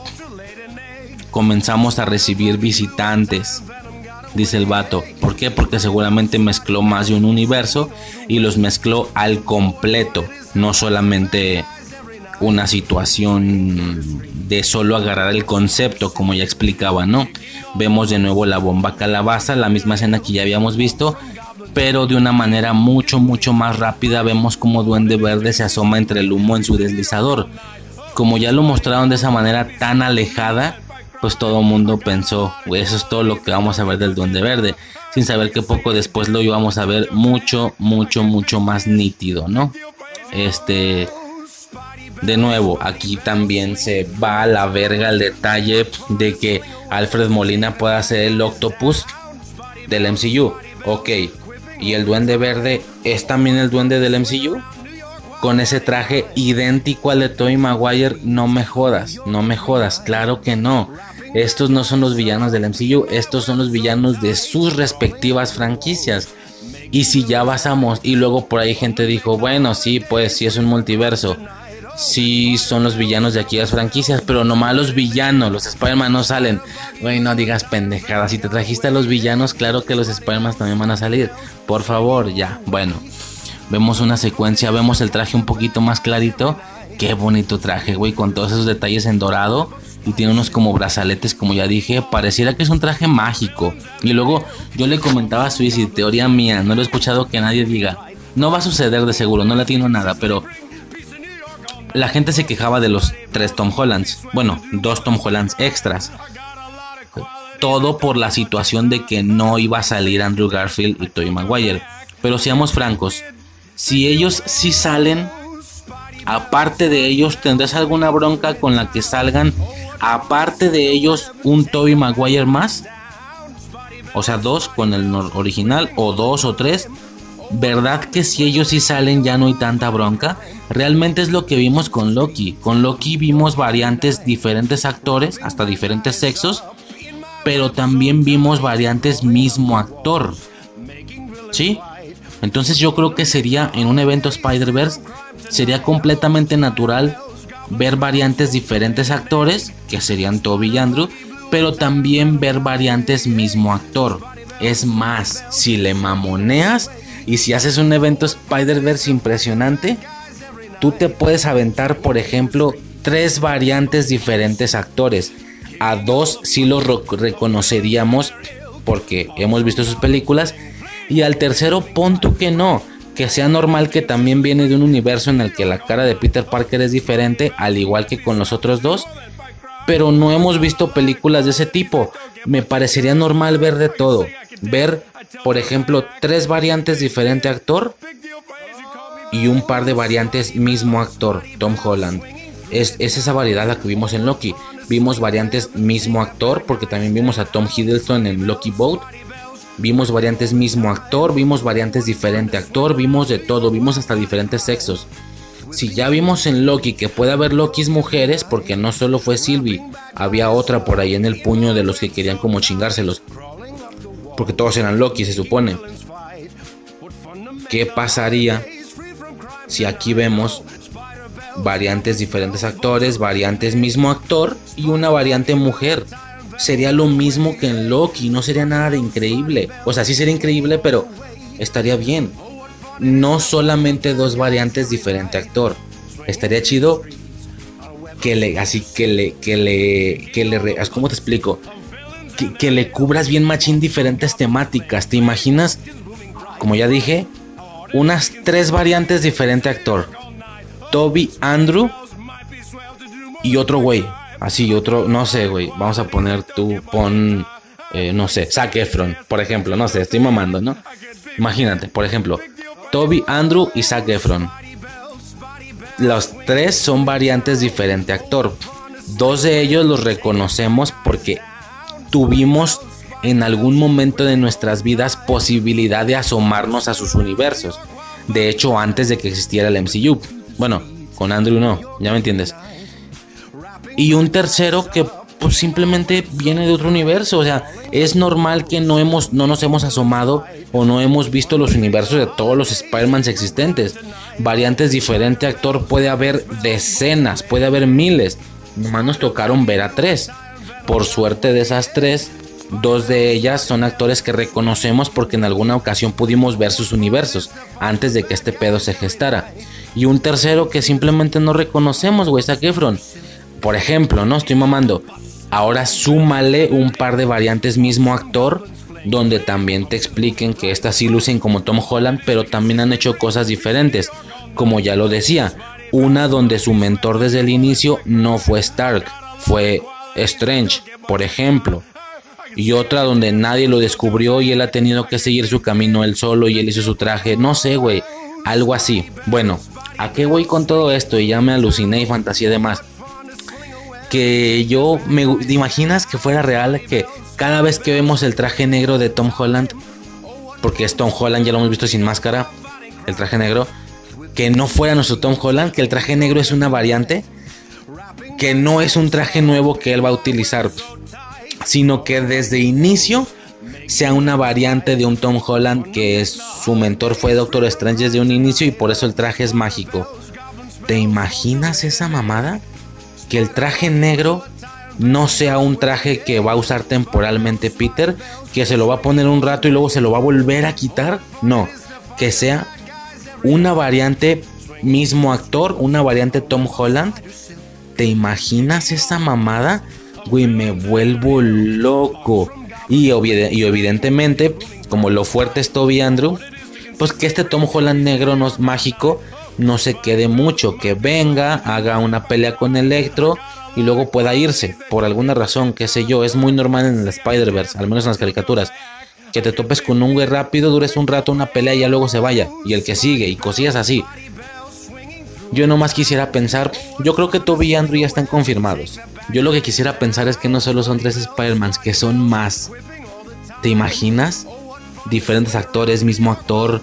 Comenzamos a recibir visitantes dice el vato. ¿Por qué? Porque seguramente mezcló más de un universo y los mezcló al completo, no solamente una situación de solo agarrar el concepto, como ya explicaba, ¿no? Vemos de nuevo la bomba calabaza, la misma escena que ya habíamos visto, pero de una manera mucho, mucho más rápida vemos como Duende Verde se asoma entre el humo en su deslizador. Como ya lo mostraron de esa manera tan alejada, pues todo el mundo pensó, eso es todo lo que vamos a ver del Duende Verde, sin saber que poco después lo íbamos a ver mucho, mucho, mucho más nítido, ¿no? Este, de nuevo, aquí también se va a la verga el detalle de que Alfred Molina pueda ser el octopus del MCU, ok, y el Duende Verde es también el Duende del MCU con ese traje idéntico al de Tobey Maguire, no me jodas, no me jodas, claro que no. Estos no son los villanos del MCU, estos son los villanos de sus respectivas franquicias. Y si ya basamos, y luego por ahí gente dijo, bueno, sí, pues sí es un multiverso. Sí son los villanos de aquellas franquicias, pero nomás los villanos, los Spider-Man no salen. Güey, no digas pendejadas. Si te trajiste a los villanos, claro que los Spider-Man también van a salir. Por favor, ya. Bueno, vemos una secuencia, vemos el traje un poquito más clarito. Qué bonito traje, güey, con todos esos detalles en dorado y tiene unos como brazaletes, como ya dije, pareciera que es un traje mágico. Y luego yo le comentaba a Suizy, teoría mía, no lo he escuchado que nadie diga, no va a suceder de seguro, no le tiene nada, pero la gente se quejaba de los tres Tom Hollands, bueno, dos Tom Hollands extras. Todo por la situación de que no iba a salir Andrew Garfield y Tobey Maguire. Pero seamos francos, si ellos sí salen, aparte de ellos, ¿tendrás alguna bronca con la que salgan aparte de ellos, un Toby Maguire más. O sea, dos con el original o dos o tres. ¿Verdad que si ellos sí salen ya no hay tanta bronca? Realmente es lo que vimos con Loki. Con Loki vimos variantes, diferentes actores, hasta diferentes sexos. Pero también vimos variantes mismo actor. ¿Sí? Entonces yo creo que sería en un evento Spider-Verse, sería completamente natural ver variantes diferentes actores, que serían Toby y Andrew, pero también ver variantes mismo actor. Es más, si le mamoneas y si haces un evento Spider-Verse impresionante, tú te puedes aventar, por ejemplo, tres variantes diferentes actores. A dos sí los reconoceríamos porque hemos visto sus películas. Y al tercero, pon tú que no que sea normal que también viene de un universo en el que la cara de Peter Parker es diferente, al igual que con los otros dos. Pero no hemos visto películas de ese tipo. Me parecería normal ver de todo. Ver, por ejemplo, tres variantes diferente actor y un par de variantes mismo actor, Tom Holland. Es, es, esa variedad la que vimos en Loki. Vimos variantes mismo actor, porque también vimos a Tom Hiddleston en Loki Boat. Vimos variantes mismo actor, vimos variantes diferente actor, vimos de todo, vimos hasta diferentes sexos. Si ya vimos en Loki que puede haber Lokis mujeres, porque no solo fue Sylvie, había otra por ahí en el puño de los que querían como chingárselos. Porque todos eran Loki, se supone. ¿Qué pasaría si aquí vemos variantes diferentes actores, variantes mismo actor y una variante mujer? sería lo mismo que en Loki, no sería nada de increíble. O sea, sí sería increíble, pero estaría bien. No solamente dos variantes diferente actor. Estaría chido que le, así que le, que le, que le, ¿cómo te explico? Que, le cubras bien machín diferentes temáticas. ¿Te imaginas? Como ya dije, unas tres variantes diferente actor. Toby, Andrew y otro güey. Así, otro, no sé, güey. Vamos a poner tú, pon, eh, no sé, Zac Efron, por ejemplo. No sé, estoy mamando, ¿no? Imagínate, por ejemplo, Toby, Andrew y Zac Efron. Los tres son variantes diferente actor. Dos de ellos los reconocemos porque tuvimos en algún momento de nuestras vidas posibilidad de asomarnos a sus universos. De hecho, antes de que existiera el MCU. Bueno, con Andrew no, ya me entiendes y un tercero que pues simplemente viene de otro universo. O sea, es normal que no, hemos, no nos hemos asomado o no hemos visto los universos de todos los Spider-Mans existentes. Variantes diferentes, actor puede haber decenas, puede haber miles. Nomás nos tocaron ver a tres. Por suerte de esas tres, dos de ellas son actores que reconocemos porque en alguna ocasión pudimos ver sus universos antes de que este pedo se gestara. Y un tercero que simplemente no reconocemos, güey, Zac Efron por ejemplo, no estoy mamando. Ahora súmale un par de variantes mismo actor donde también te expliquen que estas sí lucen como Tom Holland, pero también han hecho cosas diferentes. Como ya lo decía, una donde su mentor desde el inicio no fue Stark, fue Strange, por ejemplo. Y otra donde nadie lo descubrió y él ha tenido que seguir su camino él solo y él hizo su traje. No sé, güey. Algo así. Bueno, ¿a qué voy con todo esto? Y ya me aluciné y fantasía de más que yo me imaginas que fuera real que cada vez que vemos el traje negro de Tom Holland, porque es Tom Holland, ya lo hemos visto sin máscara, el traje negro, que no fuera nuestro Tom Holland, que el traje negro es una variante, que no es un traje nuevo que él va a utilizar, sino que desde inicio sea una variante de un Tom Holland que su mentor fue Doctor Strange desde un inicio y por eso el traje es mágico. ¿Te imaginas esa mamada? que el traje negro no sea un traje que va a usar temporalmente Peter, que se lo va a poner un rato y luego se lo va a volver a quitar. No, que sea una variante mismo actor, una variante Tom Holland. ¿Te imaginas esa mamada? Güey, me vuelvo loco. Y, evidentemente, como lo fuerte es Toby Andrew, pues que este Tom Holland negro no es mágico, no se quede mucho, que venga, haga una pelea con Electro y luego pueda irse, por alguna razón, qué sé yo, es muy normal en el Spider-Verse, al menos en las caricaturas, que te topes con un güey rápido, dures un rato una pelea y ya luego se vaya, y el que sigue, y cosillas así. Yo nomás quisiera pensar, yo creo que Toby y Andrew ya están confirmados. Yo lo que quisiera pensar es que no solo son tres Spider-Mans, que son más. ¿Te imaginas? Diferentes actores, mismo actor.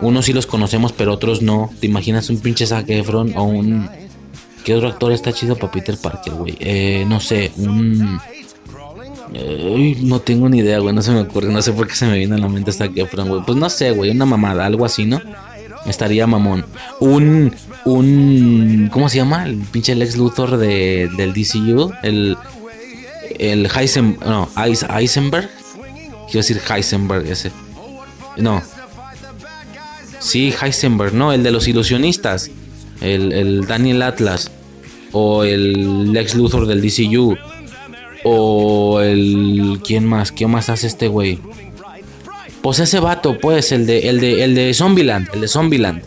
Unos sí los conocemos, pero otros no. ¿Te imaginas un pinche Zac Efron o un... ¿Qué otro actor está chido para Peter Parker, güey? Eh, no sé, un... no tengo ni idea, güey. No se me ocurre. No sé por qué se me viene a la mente Zac Efron, güey. Pues no sé, güey. Una mamada, algo así, ¿no? Estaría mamón. Un. Un. ¿Cómo se llama? El pinche Lex Luthor de, del DCU. El. El Heisenberg. No, Heisenberg. Quiero decir Heisenberg ese. No. Sí, Heisenberg, ¿no? El de los ilusionistas. El, el Daniel Atlas. O el Lex Luthor del DCU. O el. ¿Quién más? ¿Qué más hace este güey? Pues ese vato, pues, el de, el de, el de Zombieland, el de Zombieland.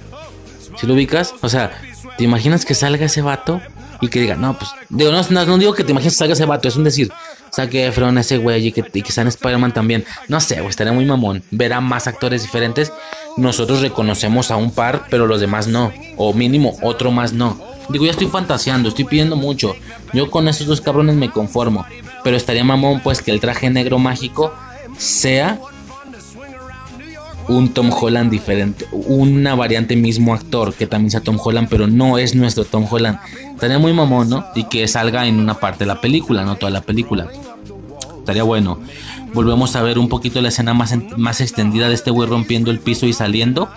Si lo ubicas, o sea, ¿te imaginas que salga ese vato? Y que diga, no, pues, digo, no, no, digo que te imagines que salga ese vato, es un decir, saque Efron ese güey y que, y que está en Spider-Man también. No sé, güey, estaría muy mamón. Ver a más actores diferentes. Nosotros reconocemos a un par, pero los demás no. O mínimo, otro más no. Digo, ya estoy fantaseando, estoy pidiendo mucho. Yo con esos dos cabrones me conformo. Pero estaría mamón, pues, que el traje negro mágico sea un Tom Holland diferente, una variante mismo actor que también sea Tom Holland, pero no es nuestro Tom Holland. Estaría muy mamón, ¿no? Y que salga en una parte de la película, no toda la película. Estaría bueno. Volvemos a ver un poquito la escena más, más extendida de este güey rompiendo el piso y saliendo.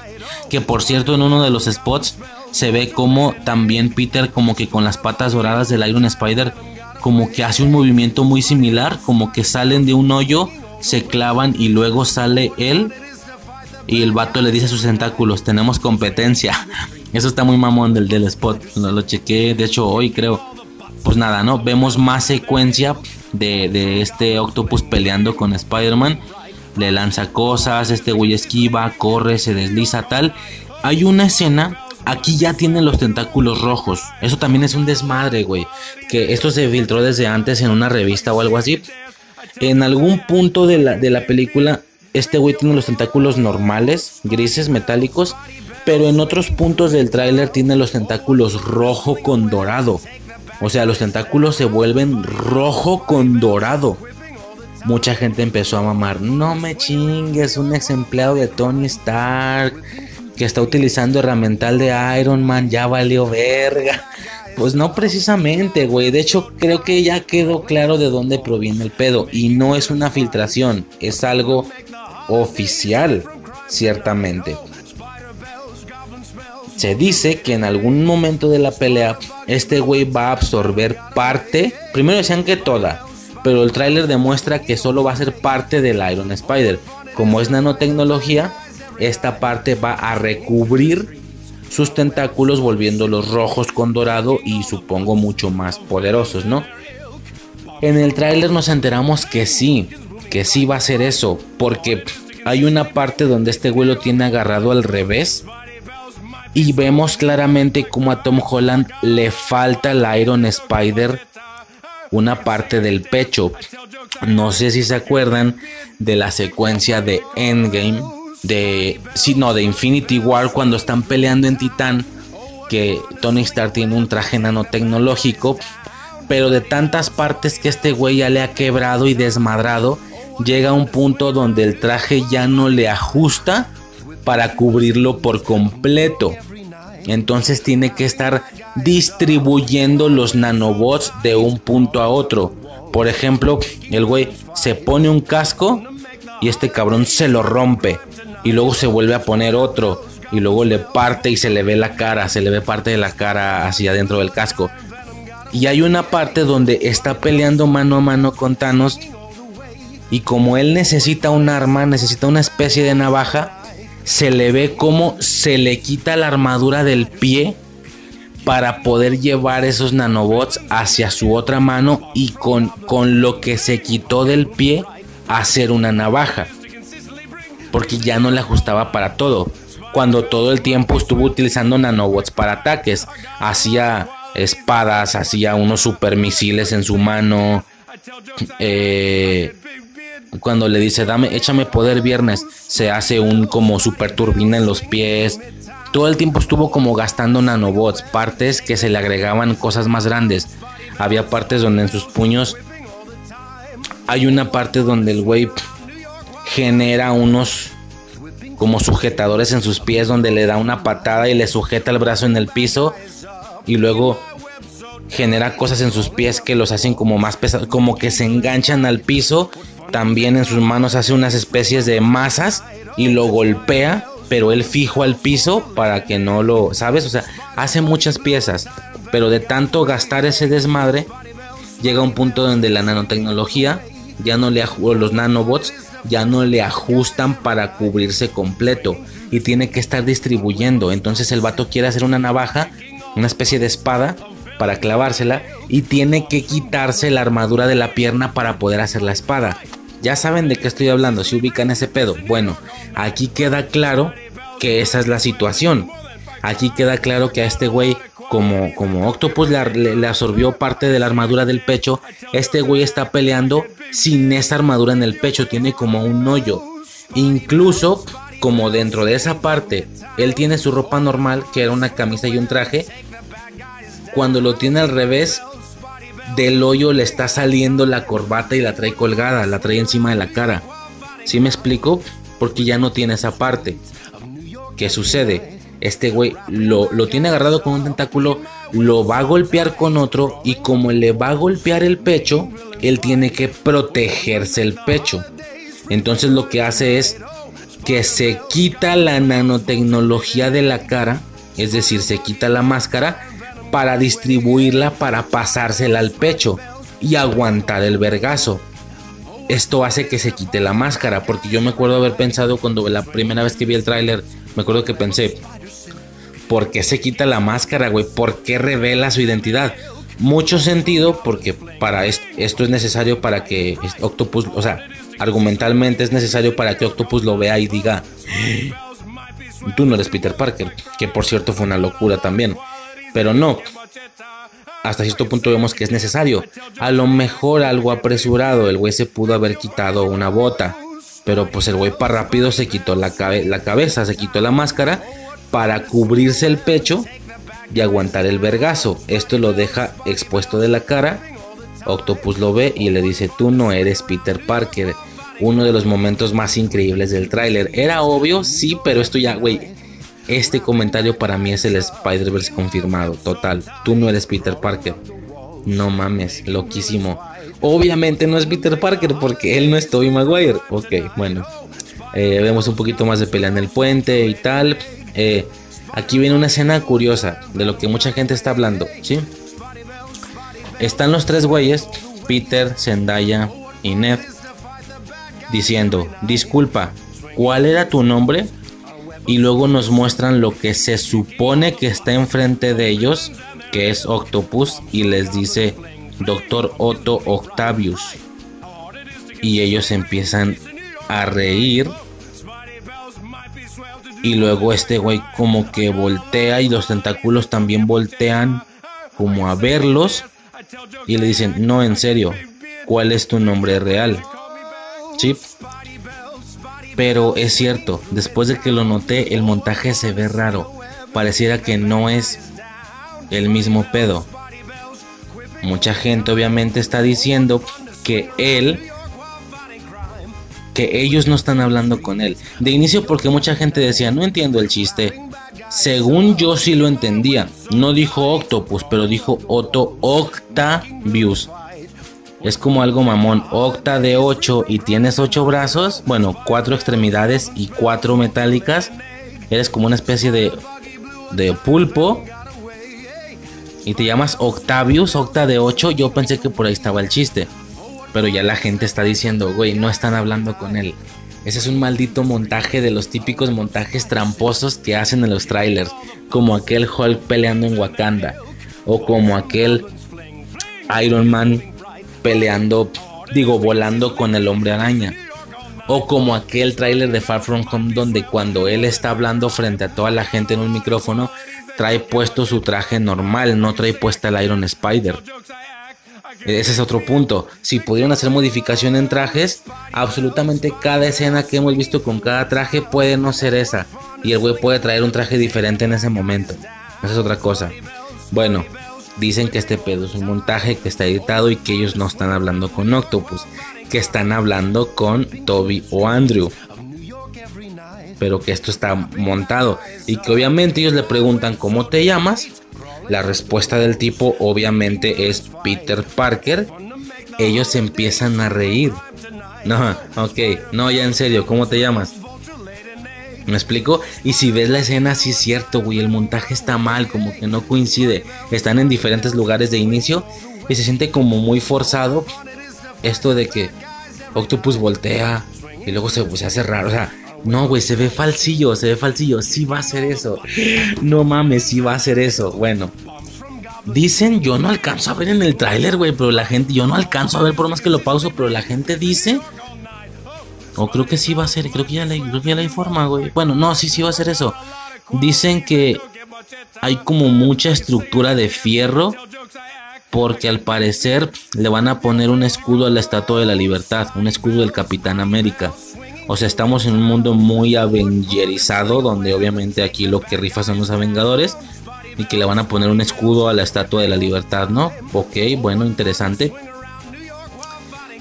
Que por cierto, en uno de los spots se ve como también Peter, como que con las patas doradas del Iron Spider, como que hace un movimiento muy similar, como que salen de un hoyo, se clavan y luego sale él y el vato le dice a sus tentáculos, tenemos competencia. Eso está muy mamón del, del spot. Lo, lo chequé, de hecho, hoy creo. Pues nada, ¿no? Vemos más secuencia de, de este octopus peleando con Spider-Man. Le lanza cosas, este güey esquiva, corre, se desliza, tal. Hay una escena Aquí ya tienen los tentáculos rojos. Eso también es un desmadre, güey. Que esto se filtró desde antes en una revista o algo así. En algún punto de la, de la película este güey tiene los tentáculos normales, grises, metálicos, pero en otros puntos del tráiler tiene los tentáculos rojo con dorado. O sea, los tentáculos se vuelven rojo con dorado. Mucha gente empezó a mamar, no me chingues, un ex empleado de Tony Stark que está utilizando herramental de Iron Man, ya valió verga. Pues no precisamente, güey. De hecho, creo que ya quedó claro de dónde proviene el pedo. Y no es una filtración, es algo oficial, ciertamente. Se dice que en algún momento de la pelea este güey va a absorber parte, primero decían que toda, pero el tráiler demuestra que solo va a ser parte del Iron Spider. Como es nanotecnología, esta parte va a recubrir sus tentáculos volviéndolos rojos con dorado y supongo mucho más poderosos, ¿no? En el tráiler nos enteramos que sí, que sí va a ser eso, porque hay una parte donde este güey lo tiene agarrado al revés y vemos claramente como a Tom Holland le falta el Iron Spider una parte del pecho. No sé si se acuerdan de la secuencia de Endgame, de sí, no, de Infinity War cuando están peleando en Titán, que Tony Stark tiene un traje nanotecnológico, pero de tantas partes que este güey ya le ha quebrado y desmadrado, llega a un punto donde el traje ya no le ajusta para cubrirlo por completo. Entonces tiene que estar distribuyendo los nanobots de un punto a otro. Por ejemplo, el güey se pone un casco y este cabrón se lo rompe. Y luego se vuelve a poner otro. Y luego le parte y se le ve la cara. Se le ve parte de la cara hacia adentro del casco. Y hay una parte donde está peleando mano a mano con Thanos y como él necesita un arma, necesita una especie de navaja, se le ve como se le quita la armadura del pie para poder llevar esos nanobots hacia su otra mano y con, con lo que se quitó del pie hacer una navaja. Porque ya no le ajustaba para todo. Cuando todo el tiempo estuvo utilizando nanobots para ataques. Hacía espadas, hacía unos super misiles en su mano. Eh, cuando le dice, dame, échame poder viernes, se hace un como super turbina en los pies. Todo el tiempo estuvo como gastando nanobots, partes que se le agregaban cosas más grandes. Había partes donde en sus puños hay una parte donde el güey genera unos como sujetadores en sus pies donde le da una patada y le sujeta el brazo en el piso y luego genera cosas en sus pies que los hacen como más pesados, como que se enganchan al piso, también en sus manos hace unas especies de masas y lo golpea, pero él fijo al piso para que no lo, ¿sabes? O sea, hace muchas piezas, pero de tanto gastar ese desmadre, llega un punto donde la nanotecnología ya no le los nanobots ya no le ajustan para cubrirse completo y tiene que estar distribuyendo. Entonces el vato quiere hacer una navaja, una especie de espada para clavársela y tiene que quitarse la armadura de la pierna para poder hacer la espada. Ya saben de qué estoy hablando, si ubican ese pedo. Bueno, aquí queda claro que esa es la situación. Aquí queda claro que a este güey, como, como Octopus le, le absorbió parte de la armadura del pecho, este güey está peleando sin esa armadura en el pecho, tiene como un hoyo. Incluso como dentro de esa parte él tiene su ropa normal, que era una camisa y un traje, cuando lo tiene al revés, del hoyo le está saliendo la corbata y la trae colgada, la trae encima de la cara. ¿Sí me explico? Porque ya no tiene esa parte. ¿Qué sucede? Este güey lo, lo tiene agarrado con un tentáculo, lo va a golpear con otro y como le va a golpear el pecho, él tiene que protegerse el pecho. Entonces lo que hace es que se quita la nanotecnología de la cara, es decir, se quita la máscara para distribuirla para pasársela al pecho y aguantar el vergazo. Esto hace que se quite la máscara, porque yo me acuerdo haber pensado cuando la primera vez que vi el tráiler, me acuerdo que pensé, ¿por qué se quita la máscara, güey? ¿Por qué revela su identidad? mucho sentido porque para esto, es necesario para que Octopus, o sea, argumentalmente es necesario para que Octopus lo vea y diga, tú no eres Peter Parker, que por cierto fue una locura también, pero no. Hasta cierto punto vemos que es necesario. A lo mejor algo apresurado, el güey se pudo haber quitado una bota, pero pues el güey para rápido se quitó la, la cabeza, se quitó la máscara para cubrirse el pecho y aguantar el vergazo. Esto lo deja expuesto de la cara. Octopus lo ve y le dice, tú no eres Peter Parker. Uno de los momentos más increíbles del tráiler. Era obvio, sí, pero esto ya, güey. Este comentario para mí es el Spider-Verse confirmado. Total, tú no eres Peter Parker. No mames, loquísimo. Obviamente no es Peter Parker porque él no es Tobey Maguire. Ok, bueno. Eh, vemos un poquito más de pelea en el puente y tal. Eh, Aquí viene una escena curiosa de lo que mucha gente está hablando, ¿sí? Están los tres güeyes, Peter, Zendaya y Ned, diciendo, disculpa, ¿cuál era tu nombre? Y luego nos muestran lo que se supone que está enfrente de ellos, que es Octopus, y les dice, Doctor Otto Octavius. Y ellos empiezan a reír y luego este güey como que voltea y los tentáculos también voltean como a verlos. Y le dicen, no, en serio, ¿cuál es tu nombre real? Sí. Pero es cierto, después de que lo noté, el montaje se ve raro. Pareciera que no es el mismo pedo. Mucha gente obviamente está diciendo que él que ellos no están hablando con él. De inicio porque mucha gente decía, no entiendo el chiste. Según yo sí lo entendía. No dijo Octopus, pero dijo Otto Octavius. Es como algo mamón. Octa de 8 y tienes 8 brazos. Bueno, 4 extremidades y 4 metálicas. Eres como una especie de, de pulpo. Y te llamas Octavius, Octa de 8. Yo pensé que por ahí estaba el chiste. Pero ya la gente está diciendo, güey, no están hablando con él. Ese es un maldito montaje de los típicos montajes tramposos que hacen en los trailers. Como aquel Hulk peleando en Wakanda. O como aquel Iron Man peleando, digo, volando con el hombre araña. O como aquel trailer de Far From Home donde cuando él está hablando frente a toda la gente en un micrófono, trae puesto su traje normal, no trae puesta el Iron Spider. Ese es otro punto. Si pudieron hacer modificación en trajes, absolutamente cada escena que hemos visto con cada traje puede no ser esa. Y el güey puede traer un traje diferente en ese momento. Esa es otra cosa. Bueno, dicen que este pedo es un montaje que está editado y que ellos no están hablando con Octopus, que están hablando con Toby o Andrew. Pero que esto está montado y que obviamente ellos le preguntan cómo te llamas. La respuesta del tipo obviamente es Peter Parker. Ellos empiezan a reír. No, ok, no, ya en serio, ¿cómo te llamas? ¿Me explico? Y si ves la escena, sí es cierto, güey. El montaje está mal, como que no coincide. Están en diferentes lugares de inicio y se siente como muy forzado. Esto de que Octopus voltea y luego se, se hace raro. O sea, no, güey, se ve falsillo, se ve falsillo. Sí va a ser eso. No mames, sí va a ser eso. Bueno. Dicen, yo no alcanzo a ver en el tráiler, güey, pero la gente, yo no alcanzo a ver por más que lo pauso, pero la gente dice o creo que sí va a ser, creo que ya la, creo que ya la informa, güey. Bueno, no, sí, sí va a ser eso. Dicen que hay como mucha estructura de fierro porque al parecer le van a poner un escudo a la Estatua de la Libertad, un escudo del Capitán América. O sea, estamos en un mundo muy avengerizado, donde obviamente aquí lo que rifa son los Avengadores y que le van a poner un escudo a la Estatua de la Libertad, ¿no? Ok, bueno, interesante.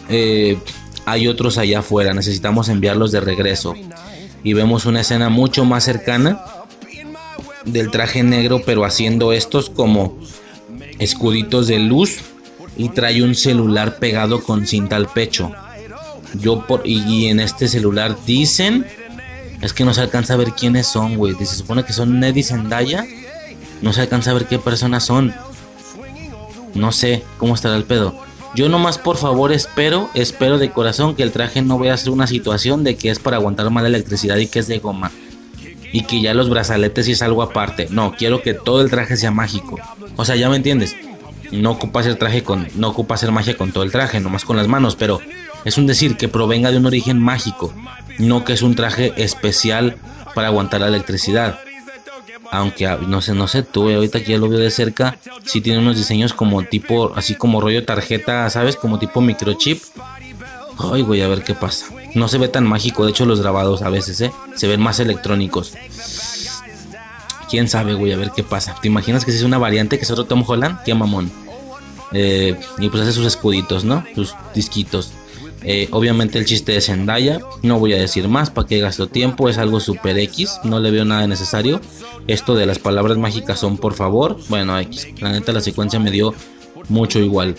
Eh, hay otros allá afuera, necesitamos enviarlos de regreso. Y vemos una escena mucho más cercana del traje negro, pero haciendo estos como escuditos de luz y trae un celular pegado con cinta al pecho. Yo por y, en este celular dicen es que no se alcanza a ver quiénes son, güey. Se supone que son Neddy Zendaya. No se alcanza a ver qué personas son. No sé cómo estará el pedo. Yo nomás por favor espero, espero de corazón que el traje no vaya a ser una situación de que es para aguantar más la electricidad y que es de goma. Y que ya los brazaletes y es algo aparte. No, quiero que todo el traje sea mágico. O sea, ya me entiendes. No ocupa hacer traje con. No ocupa hacer magia con todo el traje, nomás con las manos. Pero es un decir que provenga de un origen mágico. No que es un traje especial para aguantar la electricidad. Aunque ah, no sé, no sé tú, ahorita que ya lo veo de cerca, sí tiene unos diseños como tipo, así como rollo tarjeta, ¿sabes? Como tipo microchip. Ay, voy a ver qué pasa. No se ve tan mágico, de hecho los grabados a veces, ¿eh? Se ven más electrónicos. Quién sabe, voy a ver qué pasa. ¿Te imaginas que si es una variante que es otro Tom Holland? Qué mamón. Eh, y pues hace sus escuditos, ¿no? Sus disquitos. Eh, obviamente el chiste de Zendaya, no voy a decir más para que gasto tiempo, es algo super X, no le veo nada necesario. Esto de las palabras mágicas son por favor, bueno X, la neta la secuencia me dio mucho igual.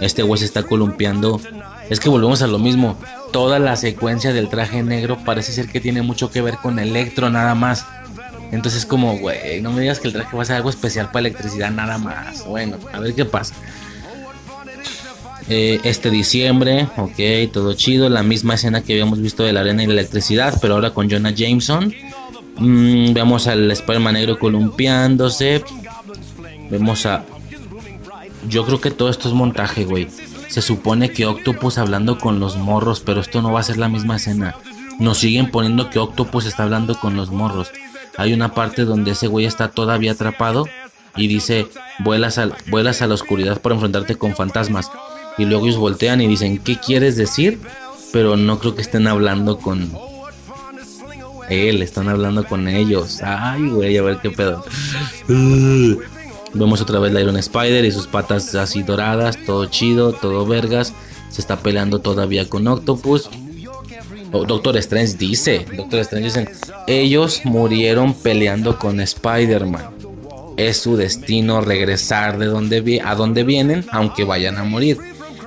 Este güey se está columpiando, es que volvemos a lo mismo, toda la secuencia del traje negro parece ser que tiene mucho que ver con Electro nada más. Entonces como, güey, no me digas que el traje va a ser algo especial para electricidad nada más. Bueno, a ver qué pasa. Eh, este diciembre, ok, todo chido. La misma escena que habíamos visto de la arena y la electricidad, pero ahora con Jonah Jameson. Mm, vemos al Spider-Man negro columpiándose. Vemos a. Yo creo que todo esto es montaje, güey. Se supone que Octopus hablando con los morros, pero esto no va a ser la misma escena. Nos siguen poniendo que Octopus está hablando con los morros. Hay una parte donde ese güey está todavía atrapado y dice: vuelas a, vuelas a la oscuridad para enfrentarte con fantasmas y luego ellos voltean y dicen, ¿qué quieres decir? Pero no creo que estén hablando con él, están hablando con ellos. Ay, güey, a ver qué pedo. Vemos otra vez la Iron Spider y sus patas así doradas, todo chido, todo vergas. Se está peleando todavía con Octopus. Doctor Strange dice, Doctor Strange dice, ellos murieron peleando con Spider-Man. Es su destino regresar de donde a donde vienen, aunque vayan a morir.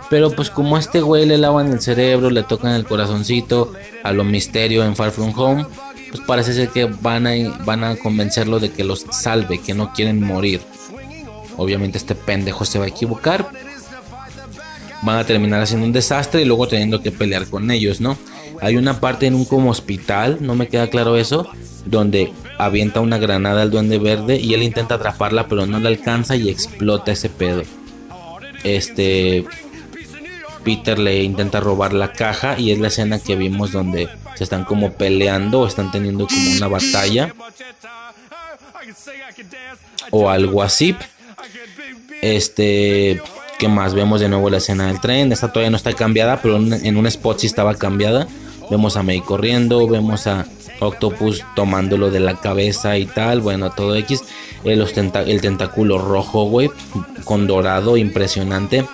Pero pues como a este güey le lavan el cerebro, le tocan el corazoncito a lo misterio en Far From Home, pues parece ser que van a, van a convencerlo de que los salve, que no quieren morir. Obviamente este pendejo se va a equivocar. Van a terminar haciendo un desastre y luego teniendo que pelear con ellos, ¿no? Hay una parte en un como hospital, no me queda claro eso, donde avienta una granada al duende verde y él intenta atraparla pero no le alcanza y explota ese pedo. Este, Peter le intenta robar la caja y es la escena que vimos donde se están como peleando o están teniendo como una batalla o algo así. Este, ¿qué más? Vemos de nuevo la escena del tren. Esta todavía no está cambiada, pero en un spot sí estaba cambiada. Vemos a May corriendo, vemos a Octopus tomándolo de la cabeza y tal. Bueno, todo X. el, el tentáculo rojo, güey, con dorado, impresionante.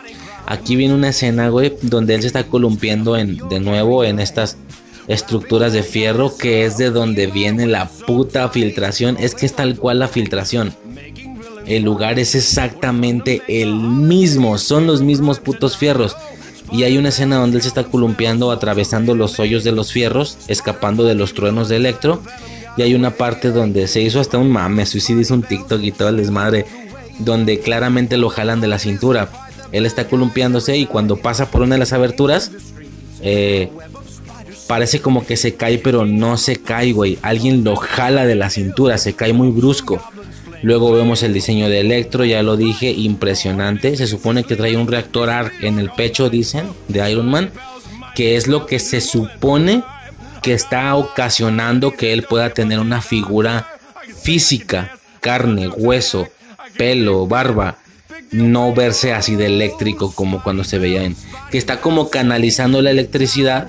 Aquí viene una escena, güey, donde él se está columpiando en, de nuevo en estas estructuras de fierro, que es de donde viene la puta filtración. Es que es tal cual la filtración. El lugar es exactamente el mismo, son los mismos putos fierros. Y hay una escena donde él se está columpiando, atravesando los hoyos de los fierros, escapando de los truenos de Electro. Y hay una parte donde se hizo hasta un mame, Suicide hizo un TikTok y todo el desmadre, donde claramente lo jalan de la cintura. Él está columpiándose y cuando pasa por una de las aberturas, eh, parece como que se cae, pero no se cae, güey. Alguien lo jala de la cintura, se cae muy brusco. Luego vemos el diseño de Electro, ya lo dije, impresionante. Se supone que trae un reactor ARC en el pecho, dicen, de Iron Man, que es lo que se supone que está ocasionando que él pueda tener una figura física, carne, hueso, pelo, barba, no verse así de eléctrico como cuando se veía en que está como canalizando la electricidad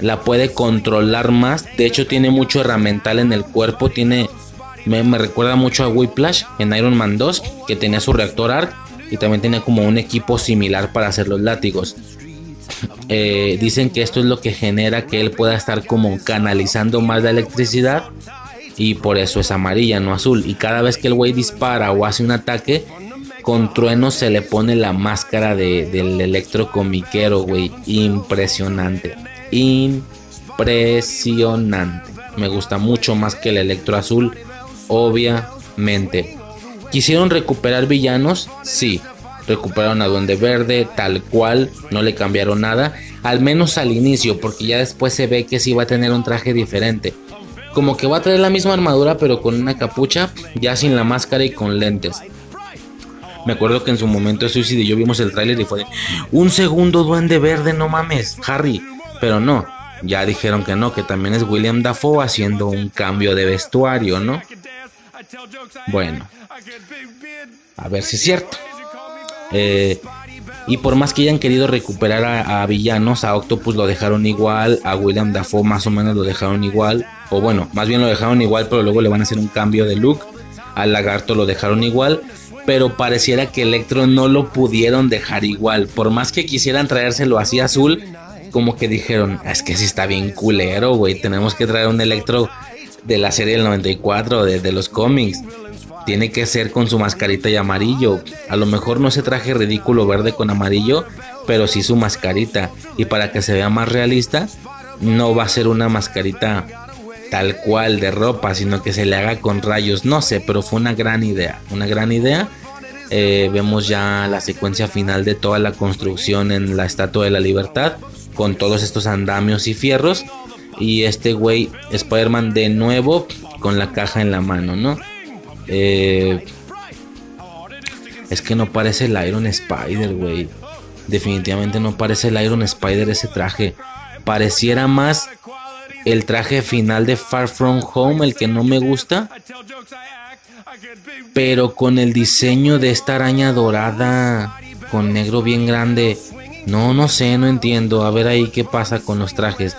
la puede controlar más de hecho tiene mucho herramental en el cuerpo tiene me, recuerda mucho a Whiplash en Iron Man 2, que tenía su reactor ARC y también tenía como un equipo similar para hacer los látigos. Eh, dicen que esto es lo que genera que él pueda estar como canalizando más la electricidad y por eso es amarilla, no azul. Y cada vez que el güey dispara o hace un ataque, con trueno se le pone la máscara del electrocomiquero, güey. Impresionante. Impresionante. Me gusta mucho más que el electro azul obviamente. ¿Quisieron recuperar villanos? Sí. Recuperaron a Duende Verde, tal cual, no le cambiaron nada, al menos al inicio, porque ya después se ve que sí va a tener un traje diferente. Como que va a traer la misma armadura, pero con una capucha, ya sin la máscara y con lentes. Me acuerdo que en su momento de Suicide yo vimos el tráiler y fue un segundo Duende Verde, no mames, Harry. Pero no, ya dijeron que no, que también es William Dafoe haciendo un cambio de vestuario, ¿no? Bueno, a ver si es cierto. Eh, y por más que hayan querido recuperar a, villanos, a Octopus lo dejaron igual, a William Dafoe más o menos lo dejaron igual, o bueno, más bien lo dejaron igual, pero luego le van a hacer un cambio de look. Al lagarto lo dejaron igual, pero pareciera que Electro no lo pudieron dejar igual. Por más que quisieran traérselo así azul, como que dijeron, es que si está bien culero, güey, tenemos que traer un Electro de la serie del 94, de, de los cómics. Tiene que ser con su mascarita y amarillo. A lo mejor no ese traje ridículo verde con amarillo, pero sí su mascarita. Y para que se vea más realista, no va a ser una mascarita tal cual de ropa, sino que se le haga con rayos. No sé, pero fue una gran idea. Una gran idea. Eh, vemos ya la secuencia final de toda la construcción en la Estatua de la Libertad, con todos estos andamios y fierros. Y este güey, Spider-Man de nuevo con la caja en la mano, ¿no? Eh, es que no parece el Iron Spider, güey. Definitivamente no parece el Iron Spider ese traje. Pareciera más el traje final de Far From Home, el que no me gusta. Pero con el diseño de esta araña dorada, con negro bien grande. No, no sé, no entiendo. A ver ahí qué pasa con los trajes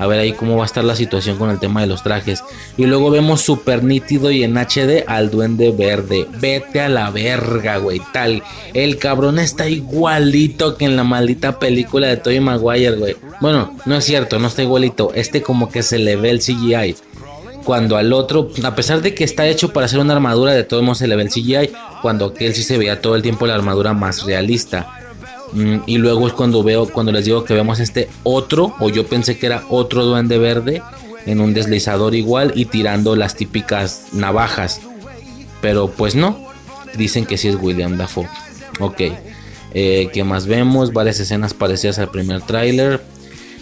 a ver ahí cómo va a estar la situación con el tema de los trajes. Y luego vemos super nítido y en HD al duende verde. Vete a la verga, güey. Tal. El cabrón está igualito que en la maldita película de Toy Maguire, güey. Bueno, no es cierto, no está igualito. Este como que se le ve el CGI. Cuando al otro, a pesar de que está hecho para hacer una armadura, de todos modos se le ve el CGI. Cuando aquel sí se veía todo el tiempo la armadura más realista. Mm, y luego es cuando veo, cuando les digo que vemos este otro, o yo pensé que era otro duende verde, en un deslizador igual y tirando las típicas navajas. Pero pues no, dicen que sí es William Dafoe. Ok, eh, ¿qué más vemos? Varias escenas parecidas al primer tráiler.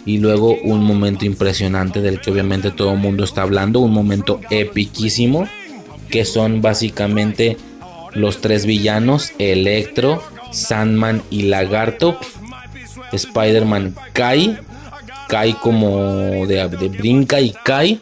Y luego un momento impresionante del que obviamente todo el mundo está hablando. Un momento epiquísimo. Que son básicamente los tres villanos. Electro, Sandman y Lagarto. Spider-Man cae, cae como de, brinca y cae.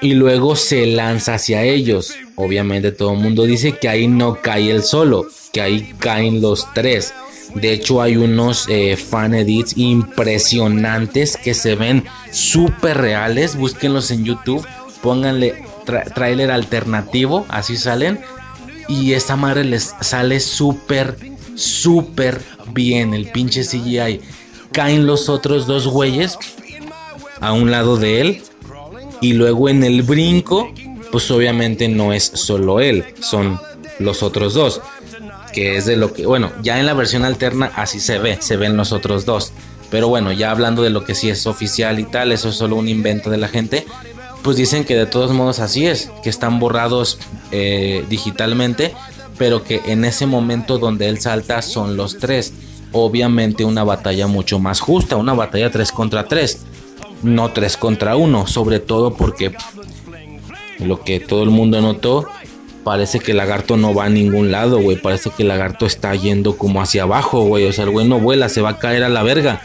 Y luego se lanza hacia ellos. Obviamente todo el mundo dice que ahí no cae el solo, que ahí caen los tres. De hecho hay unos eh, fan edits impresionantes que se ven súper reales. Búsquenlos en YouTube. Pónganle tráiler alternativo, así salen. Y esta madre les sale súper, súper bien el pinche CGI. Caen los otros dos güeyes a un lado de él. Y luego en el brinco, pues obviamente no es solo él, son los otros dos. Que es de lo que, bueno, ya en la versión alterna así se ve, se ven los otros dos. Pero bueno, ya hablando de lo que sí es oficial y tal, eso es solo un invento de la gente. Pues dicen que de todos modos así es, que están borrados eh, digitalmente, pero que en ese momento donde él salta son los tres. Obviamente una batalla mucho más justa, una batalla 3 contra 3, no 3 contra 1, sobre todo porque lo que todo el mundo notó, parece que el lagarto no va a ningún lado, güey, parece que el lagarto está yendo como hacia abajo, güey, o sea, el güey no vuela, se va a caer a la verga.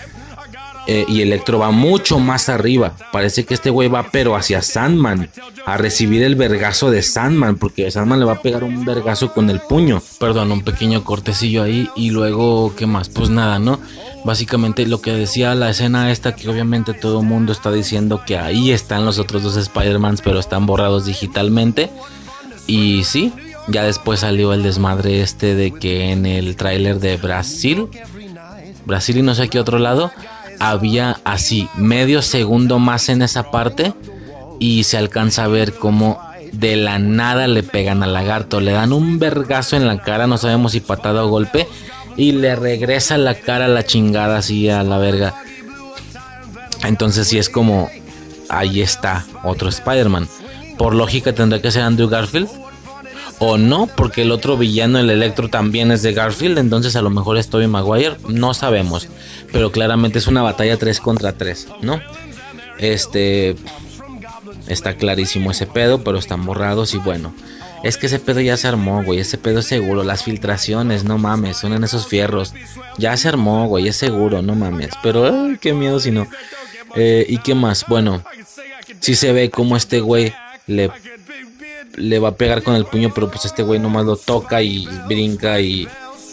Eh, y Electro va mucho más arriba. Parece que este güey va pero hacia Sandman. A recibir el vergazo de Sandman. Porque Sandman le va a pegar un vergazo con el puño. Perdón, un pequeño cortecillo ahí. Y luego, ¿qué más? Pues nada, ¿no? Básicamente lo que decía la escena esta, que obviamente todo el mundo está diciendo que ahí están los otros dos Spider-Mans, pero están borrados digitalmente. Y sí, ya después salió el desmadre este de que en el tráiler de Brasil, Brasil y no sé qué otro lado, había así medio segundo más en esa parte y se alcanza a ver como de la nada le pegan al lagarto, le dan un vergazo en la cara, no sabemos si patada o golpe, y le regresa la cara a la chingada así a la verga. Entonces sí es como, ahí está otro Spider-Man. Por lógica tendrá que ser Andrew Garfield. O no, porque el otro villano, el Electro, también es de Garfield. Entonces a lo mejor es Tobey Maguire. No sabemos pero claramente es una batalla 3 contra 3, ¿no? Este está clarísimo ese pedo, pero están borrados y bueno, es que ese pedo ya se armó, güey, ese pedo es seguro, las filtraciones, no mames, son en esos fierros. Ya se armó, güey, es seguro, no mames, pero qué miedo si no. Eh, ¿Y qué más? Bueno, si se ve como este güey le, le va a pegar con el puño, pero pues este güey nomás lo toca y brinca y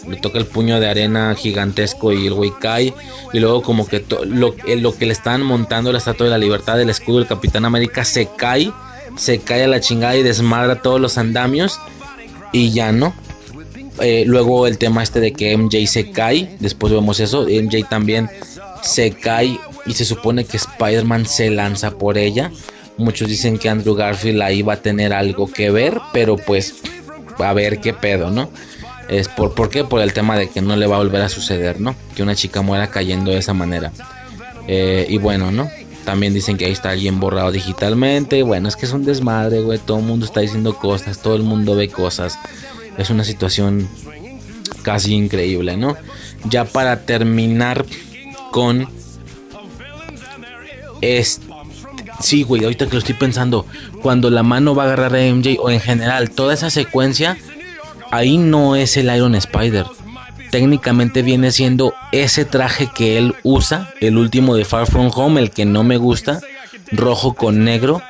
le toca el puño de arena gigantesco y el güey cae. Y luego como que lo, lo, que le están montando la estatua de la libertad del escudo del Capitán América se cae. Se cae a la chingada y desmadra todos los andamios. Y ya no. Eh, luego el tema este de que MJ se cae. Después vemos eso. MJ también se cae. Y se supone que Spider-Man se lanza por ella. Muchos dicen que Andrew Garfield ahí va a tener algo que ver. Pero pues a ver qué pedo, ¿no? Es por, ¿Por qué? Por el tema de que no le va a volver a suceder, ¿no? Que una chica muera cayendo de esa manera. Eh, y bueno, ¿no? También dicen que ahí está alguien borrado digitalmente. Bueno, es que es un desmadre, güey. Todo el mundo está diciendo cosas, todo el mundo ve cosas. Es una situación casi increíble, ¿no? Ya para terminar con... Este, sí, güey, ahorita que lo estoy pensando. Cuando la mano va a agarrar a MJ o en general, toda esa secuencia ahí no es el Iron Spider. Técnicamente viene siendo ese traje que él usa, el último de Far From Home, el que no me gusta, rojo con negro,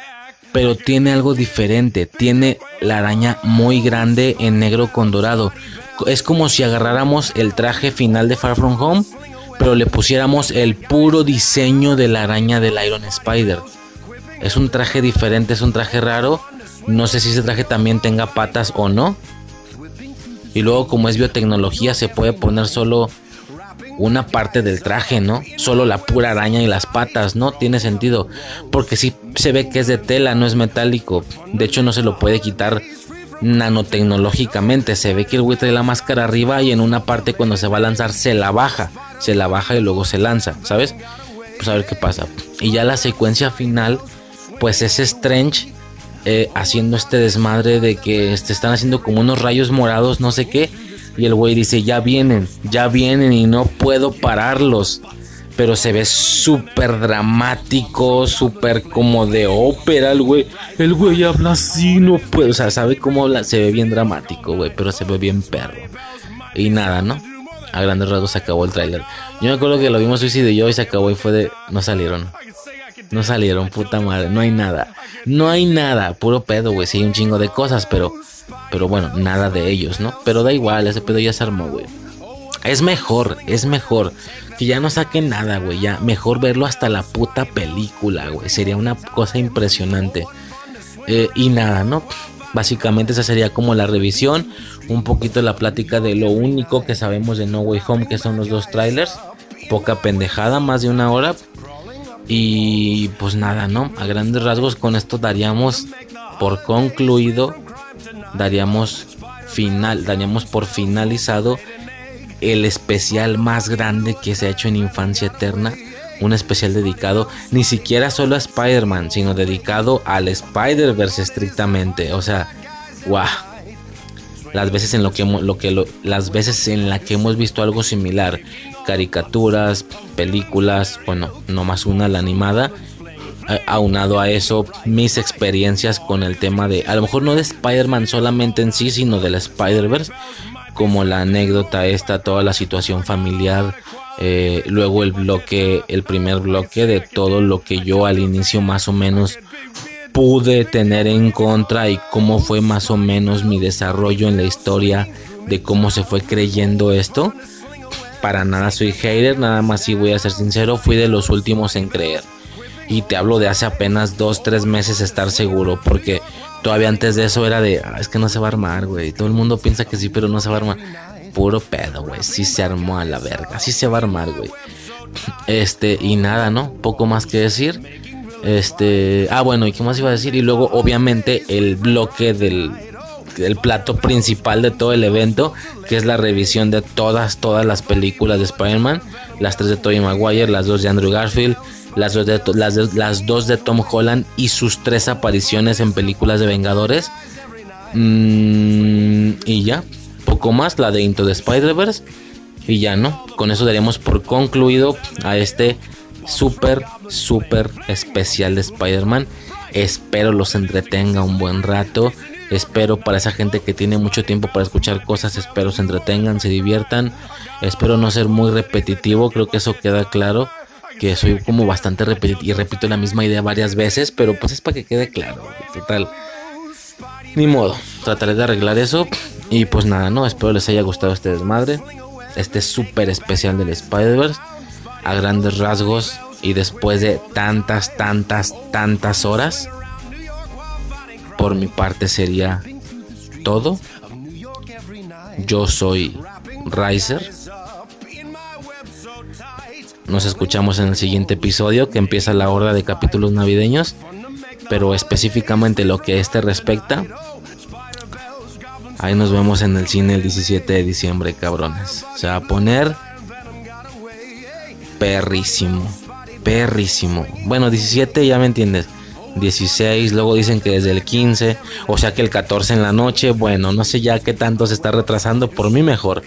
pero tiene algo diferente, tiene la araña muy grande en negro con dorado. Es como si agarráramos el traje final de Far From Home, pero le pusiéramos el puro diseño de la araña del Iron Spider. Es un traje diferente, es un traje raro. No sé si ese traje también tenga patas o no. Y luego como es biotecnología se puede poner solo una parte del traje, ¿no? Solo la pura araña y las patas, ¿no? Tiene sentido. Porque si se ve que es de tela, no es metálico. De hecho no se lo puede quitar nanotecnológicamente. Se ve que el güey trae la máscara arriba y en una parte cuando se va a lanzar se la baja. Se la baja y luego se lanza, ¿sabes? Pues a ver qué pasa. Y ya la secuencia final, pues es Strange eh, haciendo este desmadre de que este, están haciendo como unos rayos morados, no sé qué. Y el güey dice, ya vienen, ya vienen y no puedo pararlos. Pero se ve súper dramático, súper como de ópera el güey. El güey habla así, no puede. O sea, sabe cómo. Se ve bien dramático, güey, pero se ve bien perro. Y nada, ¿no? A grandes rasgos se acabó el tráiler. Yo me acuerdo que lo vimos Suicide y yo y se acabó y fue de... No salieron. No salieron, puta madre. No hay nada. No hay nada. Puro pedo, güey. Sí hay un chingo de cosas, pero... Pero bueno, nada de ellos, ¿no? Pero da igual, ese pedo ya se armó, güey. Es mejor, es mejor. Que ya no saquen nada, güey. Ya mejor verlo hasta la puta película, güey. Sería una cosa impresionante. Eh, y nada, ¿no? Básicamente esa sería como la revisión, un poquito la plática de lo único que sabemos de No Way Home, que son los dos trailers. Poca pendejada, más de una hora. Y pues nada, ¿no? A grandes rasgos con esto daríamos por concluido, daríamos final, daríamos por finalizado el especial más grande que se ha hecho en Infancia Eterna. Un especial dedicado ni siquiera solo a Spider-Man, sino dedicado al Spider-Verse estrictamente. O sea, guau. Las veces en lo que, lo que las veces en la que hemos visto algo similar, caricaturas, películas, bueno, no más una la animada, aunado a eso mis experiencias con el tema de, a lo mejor no de Spider-Man solamente en sí, sino de la Spider-Verse, como la anécdota esta, toda la situación familiar, eh, luego el bloque, el primer bloque de todo lo que yo al inicio más o menos pude tener en contra y cómo fue más o menos mi desarrollo en la historia de cómo se fue creyendo esto. Para nada soy hater, nada más si voy a ser sincero, fui de los últimos en creer. Y te hablo de hace apenas dos, tres meses estar seguro, porque todavía antes de eso era de, ah, es que no se va a armar, güey. Todo el mundo piensa que sí, pero no se va a armar. Puro pedo, güey. Sí se armó a la verga, sí se va a armar, güey. Este, y nada, ¿no? Poco más que decir. Este, ah, bueno, ¿y qué más iba a decir? Y luego, obviamente, el bloque del, del plato principal de todo el evento, que es la revisión de todas, todas las películas de Spider-Man. Las tres de Tobey Maguire, las dos de Andrew Garfield, las dos de, las, dos de Tom Holland y sus tres apariciones en películas de Vengadores. Mm, y ya, poco más, la de Into the Spider-Verse. Y ya no, con eso daremos por concluido a este súper, súper especial de Spider-Man. Espero los entretenga un buen rato. Espero para esa gente que tiene mucho tiempo para escuchar cosas, espero se entretengan, se diviertan. Espero no ser muy repetitivo, creo que eso queda claro que soy como bastante repetitivo y repito la misma idea varias veces, pero pues es para que quede claro. Total. Ni modo, trataré de arreglar eso. Y pues nada, no, espero les haya gustado este desmadre. Este súper especial del Spider-Verse. A grandes rasgos. Y después de tantas, tantas, tantas horas. Por mi parte sería todo. Yo soy Riser. Nos escuchamos en el siguiente episodio que empieza la hora de capítulos navideños. Pero específicamente lo que este respecta. Ahí nos vemos en el cine el 17 de diciembre, cabrones. Se va a poner perrísimo. Perrísimo. Bueno, 17 ya me entiendes. 16, luego dicen que desde el 15, o sea que el 14 en la noche, bueno, no sé ya qué tanto se está retrasando, por mí mejor.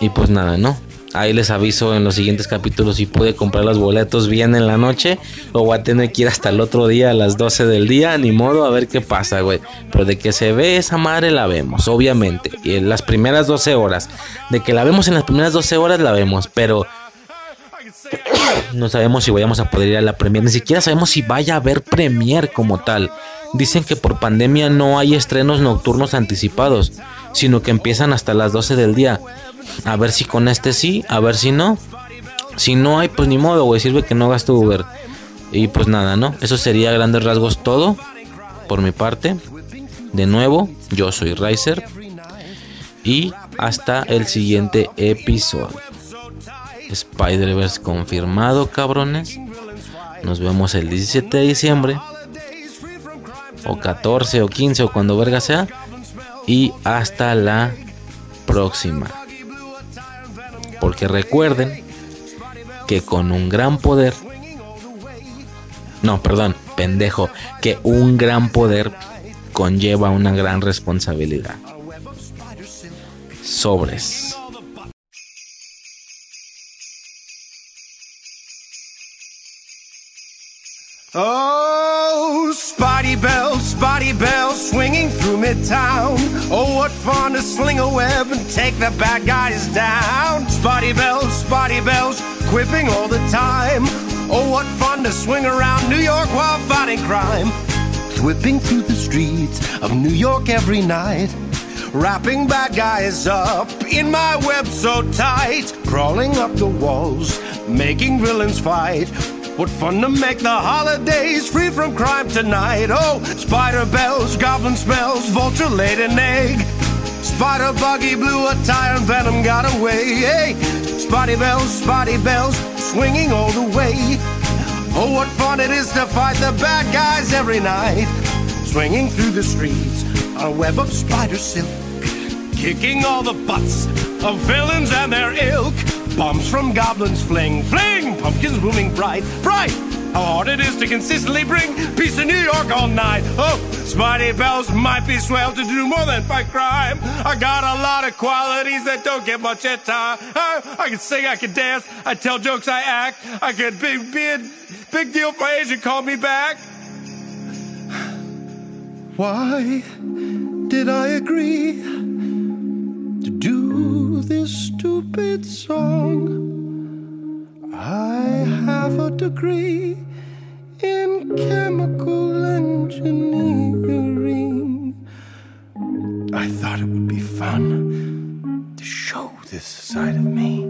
Y pues nada, ¿no? Ahí les aviso en los siguientes capítulos si pude comprar los boletos bien en la noche o voy a tener que ir hasta el otro día a las 12 del día, ni modo, a ver qué pasa, güey. Pero de que se ve esa madre la vemos, obviamente. Y en las primeras 12 horas. De que la vemos en las primeras 12 horas la vemos, pero no sabemos si vayamos a poder ir a la premier, ni siquiera sabemos si vaya a haber premier como tal. Dicen que por pandemia no hay estrenos nocturnos anticipados, sino que empiezan hasta las 12 del día. A ver si con este sí, a ver si no. Si no hay, pues ni modo, güey. Sirve que no gasto Uber. Y pues nada, ¿no? Eso sería a grandes rasgos todo. Por mi parte. De nuevo, yo soy Riser. Y hasta el siguiente episodio. Spider-Verse confirmado, cabrones. Nos vemos el 17 de diciembre. O 14 o 15 o cuando verga sea. Y hasta la próxima. Porque recuerden que con un gran poder... No, perdón, pendejo. Que un gran poder conlleva una gran responsabilidad. Sobres. Oh, Spotty Bell, Spotty Bell, swinging through Midtown. Oh, what fun to sling a web and take the bad guys down. Spotty Bell, Spotty Bells, quipping all the time. Oh, what fun to swing around New York while fighting crime. Whipping through the streets of New York every night. Wrapping bad guys up in my web so tight. Crawling up the walls, making villains fight What fun to make the holidays free from crime tonight. Oh, spider bells, goblin smells, vulture laid an egg. Spider buggy blew a tire and venom got away. Hey, spotty bells, spotty bells, swinging all the way. Oh, what fun it is to fight the bad guys every night. Swinging through the streets on a web of spider silk. Kicking all the butts of villains and their ilk. Bombs from goblins fling, fling, pumpkins blooming bright, bright. How hard it is to consistently bring peace to New York all night. Oh, Spidey Bells might be swell to do more than fight crime. I got a lot of qualities that don't get much at time. I, oh, I can sing, I can dance, I tell jokes, I act. I could be, be a big deal for Asian, call me back. Why did I agree this stupid song? I have a degree in chemical engineering. I thought it would be fun to show this side of me.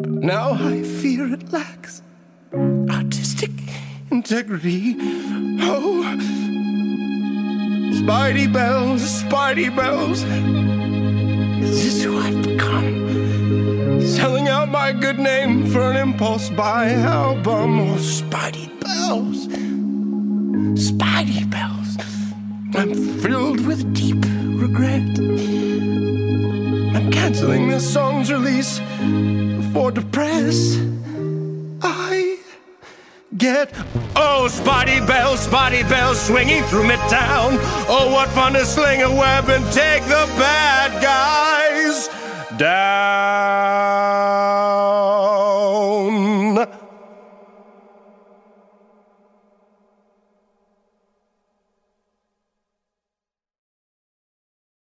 But now I fear it lacks artistic integrity. Oh, Spidey bells, Spidey bells. Is this who I've become? Selling out my good name for an impulse buy album. Oh, Spidey bells. Spidey bells. I'm filled with deep regret. I'm canceling this song's release for the press. I get oh spotty Bell, spotty Bell, swinging through midtown. Oh, what fun to sling a web and take the bad guys down.